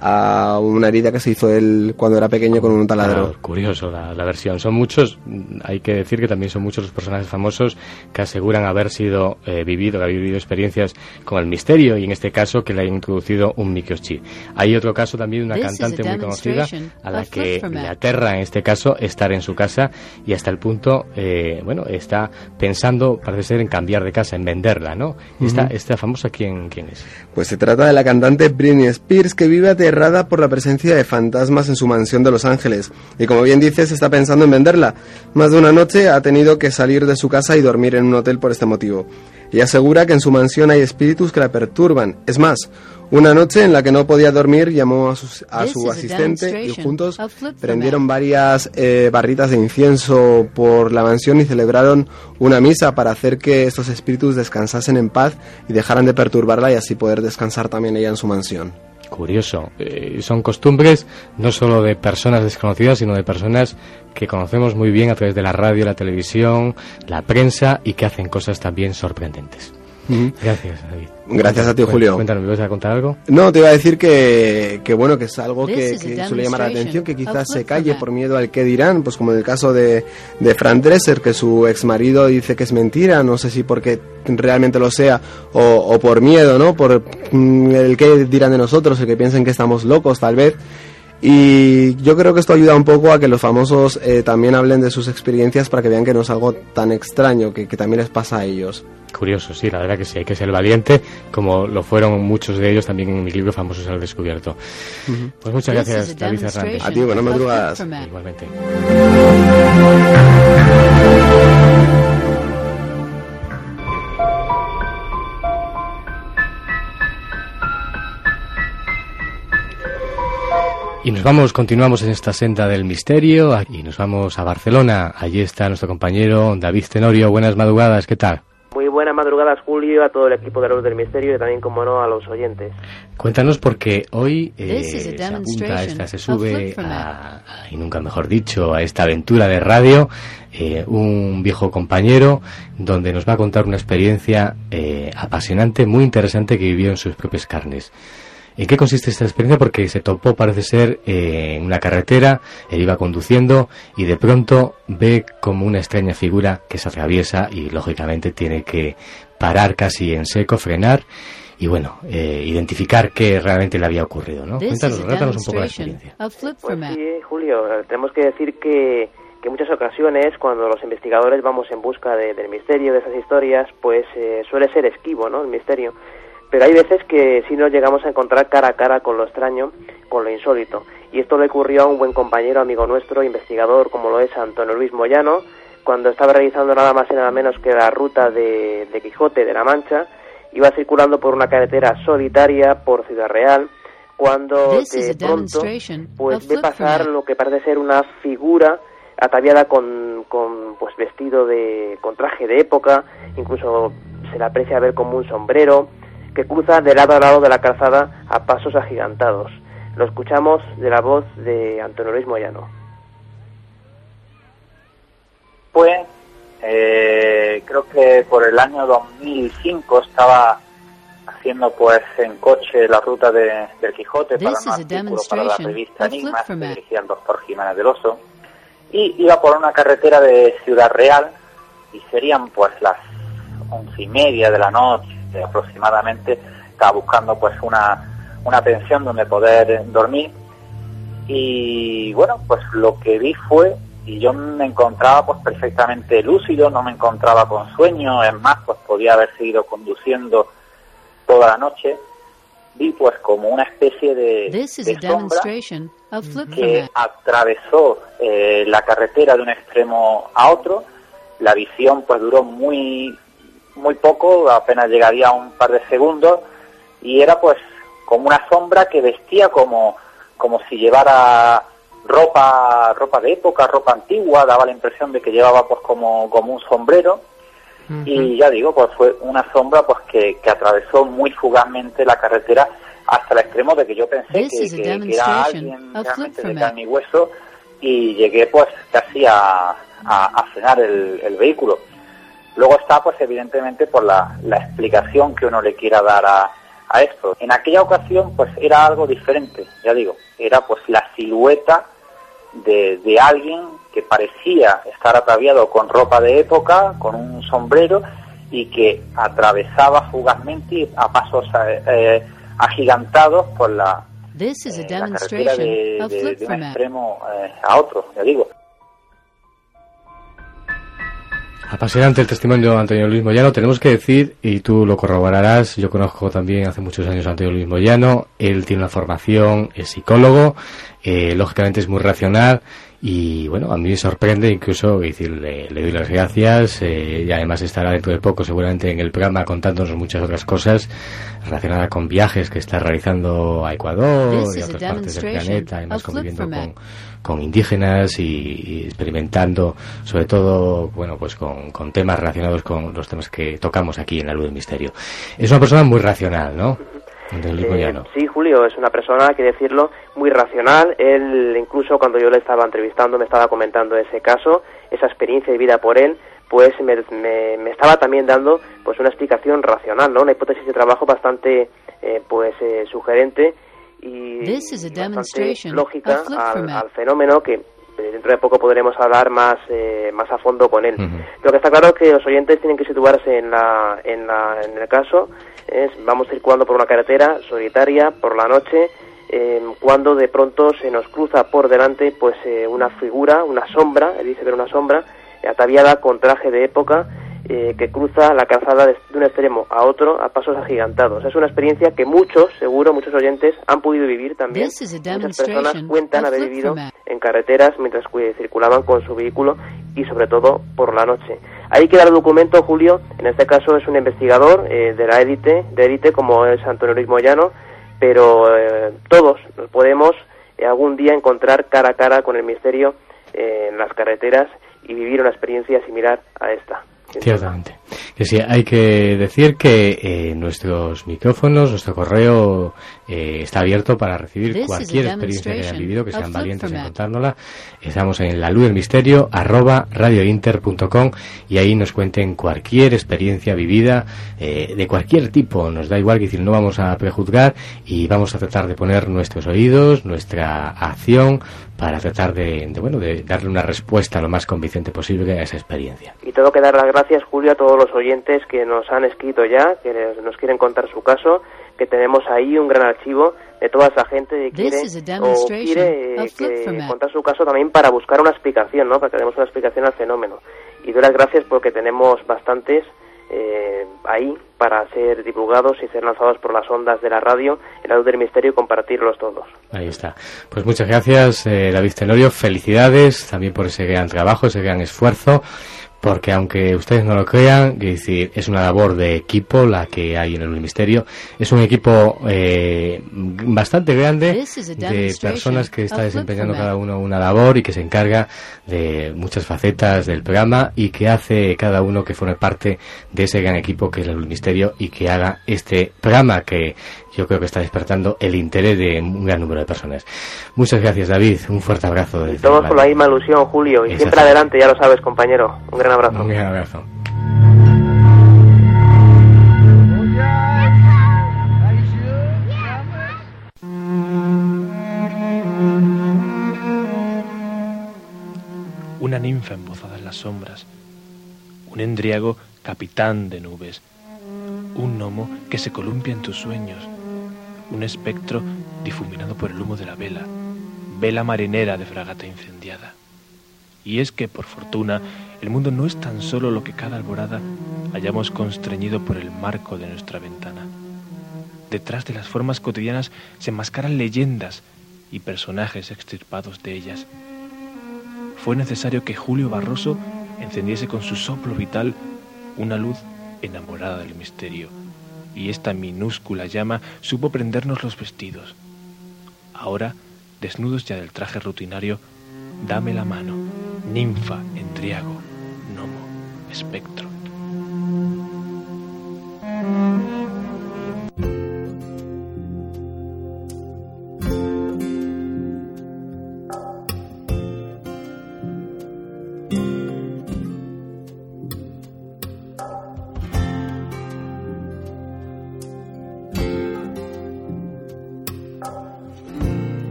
a una herida que se hizo él cuando era pequeño con un taladro. curioso la, versión. Son muchos, hay que decir que también son muchos los personajes famosos que aseguran haber sido eh, vivido, haber vivido experiencias con el misterio y en este caso que le ha introducido un Mikioshi. Hay otro caso también de una cantante muy conocida a la que le aterra en este caso estar en su casa y hasta el punto, eh, bueno, está pensando, parece ser, en cambiar de casa, en venderla, ¿no? esta, esta famosa, ¿quién, ¿quién es? Pues se trata de la cantante Britney Spears que vive aterrada por la presencia de fantasmas en su mansión de Los Ángeles. Y como bien dices, está pensando en venderla. Más de una noche ha tenido que salir de su casa y dormir en un hotel por este motivo. Y asegura que en su mansión hay espíritus que la perturban. Es más, una noche en la que no podía dormir llamó a su, a su asistente y juntos prendieron varias eh, barritas de incienso por la mansión y celebraron una misa para hacer que estos espíritus descansasen en paz y dejaran de perturbarla y así poder descansar también ella en su mansión. Curioso. Eh, son costumbres no solo de personas desconocidas, sino de personas que conocemos muy bien a través de la radio, la televisión, la prensa y que hacen cosas también sorprendentes. Gracias, David. Gracias a ti, Julio. Cuéntanos, ¿me vas a contar algo? No, te iba a decir que, que bueno, que es algo que, suele llamar la atención, que quizás se calle por miedo al que dirán, pues como en el caso de, de Fran Dresser, que su ex marido dice que es mentira, no sé si porque realmente lo sea o, o por miedo, ¿no? Por mm, el que dirán de nosotros, el que piensen que estamos locos, tal vez. Y yo creo que esto ayuda un poco a que los famosos eh, también hablen de sus experiencias para que vean que no es algo tan extraño, que, que, también les pasa a ellos. Curioso, sí, la verdad que sí, hay que ser valiente, como lo fueron muchos de ellos también en mi libro Famosos al Descubierto. Pues muchas gracias, David Hernández. A ti, buenas madrugadas. Igualmente. Y nos vamos, continuamos en esta senda del misterio y nos vamos a Barcelona. Allí está nuestro compañero David Tenorio. Buenas madrugadas, ¿qué tal? Muy buenas madrugadas, Julio, a todo el equipo de la Luz del Misterio y también, como no, a los oyentes. Cuéntanos porque hoy eh, se apunta, esta, se sube a, y nunca mejor dicho, a esta aventura de radio, eh, un viejo compañero donde nos va a contar una experiencia eh, apasionante, muy interesante que vivió en sus propias carnes. ¿En qué consiste esta experiencia? Porque se topó, parece ser, eh, en una carretera, él iba conduciendo y de pronto ve como una extraña figura que se atraviesa y lógicamente tiene que parar casi en seco, frenar y bueno, eh, identificar qué realmente le había ocurrido, ¿no? Cuéntanos, un poco la experiencia. Pues sí, Julio, tenemos que decir que, que en muchas ocasiones cuando los investigadores vamos en busca del misterio, de esas historias, pues eh, suele ser esquivo, ¿no? El misterio pero hay veces que sí nos llegamos a encontrar cara a cara con lo extraño, con lo insólito. Y esto le ocurrió a un buen compañero, amigo nuestro, investigador como lo es Antonio Luis Moyano, cuando estaba realizando nada más y nada menos que la ruta de, Quijote de la Mancha, iba circulando por una carretera solitaria por Ciudad Real, cuando de pronto pues ve pasar lo que parece ser una figura ataviada con, con pues vestido de con traje de época, incluso se le aprecia ver como un sombrero, que cruza de lado a lado de la calzada a pasos agigantados. Lo escuchamos de la voz de Antonio Luis Moyano. Pues eh, creo que por el año 2005 estaba haciendo pues en coche la ruta de, del Quijote para, para la revista Enigmas que dirigía el doctor Jiménez del Oso y iba por una carretera de Ciudad Real y serían pues las once y media de la noche aproximadamente, estaba buscando pues una, una pensión donde poder dormir y bueno, pues lo que vi fue y yo me encontraba pues perfectamente lúcido, no me encontraba con sueño, es más, pues podía haber seguido conduciendo toda la noche. Vi pues como una especie de, sombra que atravesó eh, la carretera de un extremo a otro. La visión pues duró muy muy poco, apenas llegaría a un par de segundos, y era pues como una sombra que vestía como, como si llevara ropa, ropa de época, ropa antigua, daba la impresión de que llevaba pues como, como un sombrero, y ya digo, pues fue una sombra pues que, que atravesó muy fugazmente la carretera hasta el extremo de que yo pensé que, era alguien realmente de carne y hueso y llegué pues casi a, a, frenar el, el vehículo. Luego está, pues evidentemente, por la, explicación que uno le quiera dar a, a esto. En aquella ocasión, pues era algo diferente, ya digo, era pues la silueta de, de alguien que parecía estar ataviado con ropa de época, con un sombrero y que atravesaba fugazmente a pasos eh, agigantados por la, eh, la carretera de, de, de un extremo eh, a otro, ya digo. Apasionante el testimonio de Antonio Luis Moyano. Tenemos que decir, y tú lo corroborarás, yo conozco también hace muchos años a Antonio Luis Moyano. Él tiene una formación, es psicólogo, eh, lógicamente es muy racional y bueno, a mí me sorprende incluso decir, le, doy las gracias eh, y además estará dentro de poco seguramente en el programa contándonos muchas otras cosas relacionadas con viajes que está realizando a Ecuador y a otras partes del planeta, además conviviendo con, con indígenas y, experimentando sobre todo bueno pues con, con temas relacionados con los temas que tocamos aquí en la luz del misterio. Es una persona muy racional, ¿no? Eh, sí, Julio es una persona, hay que decirlo, muy racional. Él, incluso cuando yo le estaba entrevistando, me estaba comentando ese caso, esa experiencia de vida por él, pues me, me, estaba también dando pues una explicación racional, ¿no? Una hipótesis de trabajo bastante eh, pues eh, sugerente y bastante lógica al, fenómeno que dentro de poco podremos hablar más más a fondo con él. Lo que está claro es que los oyentes tienen que situarse en la, en, la, en el caso es, vamos circulando por una carretera solitaria por la noche, eh, cuando de pronto se nos cruza por delante pues eh, una figura, una sombra, dice ver una sombra, ataviada con traje de época, eh, que cruza la calzada de, un extremo a otro a pasos agigantados. Es una experiencia que muchos, seguro, muchos oyentes han podido vivir también. Muchas personas cuentan haber vivido en carreteras mientras circulaban con su vehículo y sobre todo por la noche. Ahí queda el documento, Julio, en este caso es un investigador eh, de la élite, de élite como es Antonio Luis Moyano, pero eh, todos podemos algún día encontrar cara a cara con el misterio en las carreteras y vivir una experiencia similar a esta. Ciertamente. Que sí, hay que decir que eh, nuestros micrófonos, nuestro correo eh, está abierto para recibir cualquier experiencia que hayan vivido, que sean valientes en contárnosla. Estamos en la luz del misterio, arroba radiointer.com y ahí nos cuenten cualquier experiencia vivida, eh, de cualquier tipo. Nos da igual que decir, no vamos a prejuzgar y vamos a tratar de poner nuestros oídos, nuestra acción para tratar de, bueno de darle una respuesta lo más convincente posible a esa experiencia. Y tengo que dar las gracias, Julio, a todos los oyentes que nos han escrito ya, que nos quieren contar su caso, que tenemos ahí un gran archivo de toda esa gente que quiere, o quiere eh, contar su caso también para buscar una explicación, ¿no? Para que demos una explicación al fenómeno. Y doy las gracias porque tenemos bastantes eh, ahí para ser divulgados y ser lanzados por las ondas de la radio en la luz del misterio y compartirlos todos. Ahí está. Pues muchas gracias, eh, David Tenorio. Felicidades también por ese gran trabajo, ese gran esfuerzo porque aunque ustedes no lo crean, es una labor de equipo la que hay en el Ministerio. Es un equipo eh, bastante grande de personas que está desempeñando cada uno una labor y que se encarga de muchas facetas del programa y que hace cada uno que forme parte de ese gran equipo que es el Ministerio y que haga este programa que yo creo que está despertando el interés de un gran número de personas. Muchas gracias, David. Un fuerte abrazo. todos con la misma ilusión, Julio. Y siempre adelante, ya lo sabes, compañero. Un gran abrazo. Un gran abrazo. Una ninfa embozada en las sombras, un endriago capitán de nubes, un gnomo que se columpia en tus sueños, un espectro difuminado por el humo de la vela, vela marinera de fragata incendiada. Y es que, por fortuna, el mundo no es tan solo lo que cada alborada hayamos constreñido por el marco de nuestra ventana. Detrás de las formas cotidianas se enmascaran leyendas y personajes extirpados de ellas. Fue necesario que Julio Barroso encendiese con su soplo vital una luz enamorada del misterio, y esta minúscula llama supo prendernos los vestidos. Ahora, desnudos ya del traje rutinario, dame la mano, ninfa, endriago, gnomo, espectro.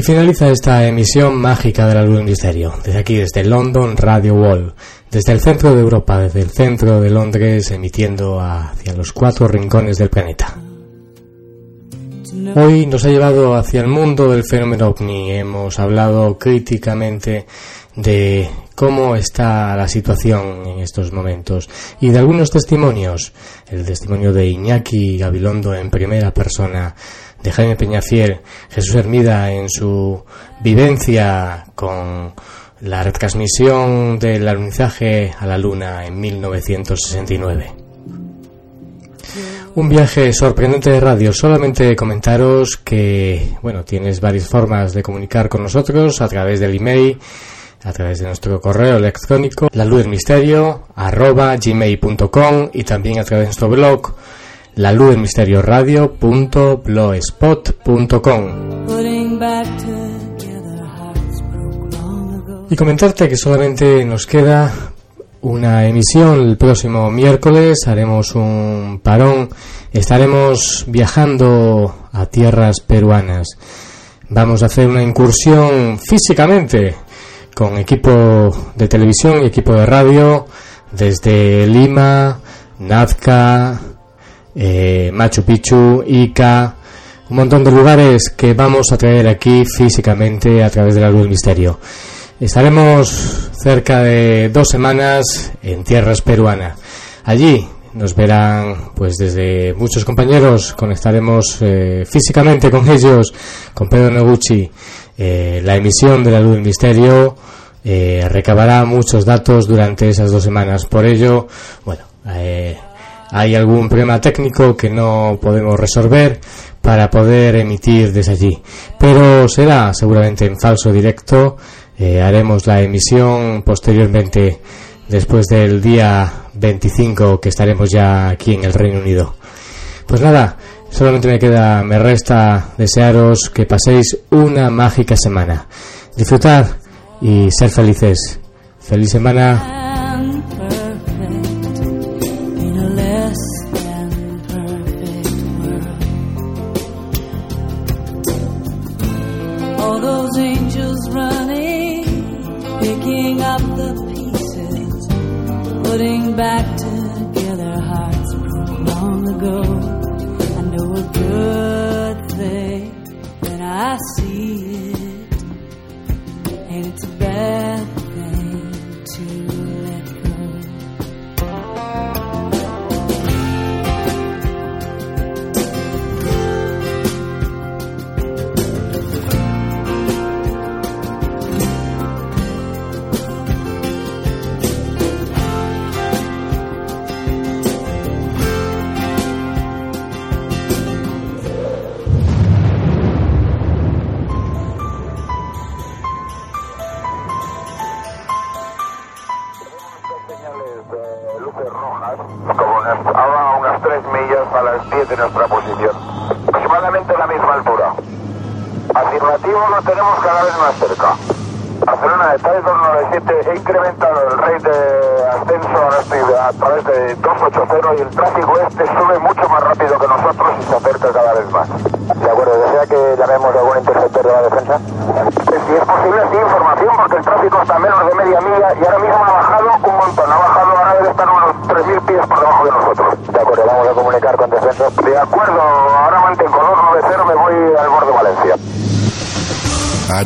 Y finaliza esta emisión mágica de la luz misterio, desde aquí, desde London Radio Wall, desde el centro de Europa, desde el centro de Londres, emitiendo hacia los cuatro rincones del planeta. Hoy nos ha llevado hacia el mundo del fenómeno ovni. Hemos hablado críticamente de cómo está la situación en estos momentos y de algunos testimonios. El testimonio de Iñaki Gabilondo en primera persona, de Jaime Peñafiel, Jesús Hermida en su vivencia con la retransmisión del alunizaje a la Luna en 1969. Un viaje sorprendente de radio. Solamente comentaros que, bueno, tienes varias formas de comunicar con nosotros a través del email, a través de nuestro correo electrónico, la luz del misterio, arroba gmail.com y también a través de nuestro blog, la luz del misterio Y comentarte que solamente nos queda una emisión. El próximo miércoles, haremos un parón, estaremos viajando a tierras peruanas. Vamos a hacer una incursión físicamente con equipo de televisión y equipo de radio desde Lima, Nazca, eh, Machu Picchu, Ica, un montón de lugares que vamos a traer aquí físicamente a través de la luz del misterio. Estaremos cerca de dos semanas en tierras peruanas. Allí nos verán, pues desde muchos compañeros, conectaremos eh, físicamente con ellos, con Pedro Noguchi. Eh, la emisión de la luz del misterio eh, recabará muchos datos durante esas dos semanas. Por ello, bueno, hay algún problema técnico que no podemos resolver para poder emitir desde allí. Pero será seguramente en falso directo eh, haremos la emisión posteriormente después del día 25 que estaremos ya aquí en el Reino Unido. Pues nada, solamente me queda, me resta desearos que paséis una mágica semana. Disfrutar y ser felices. Feliz semana.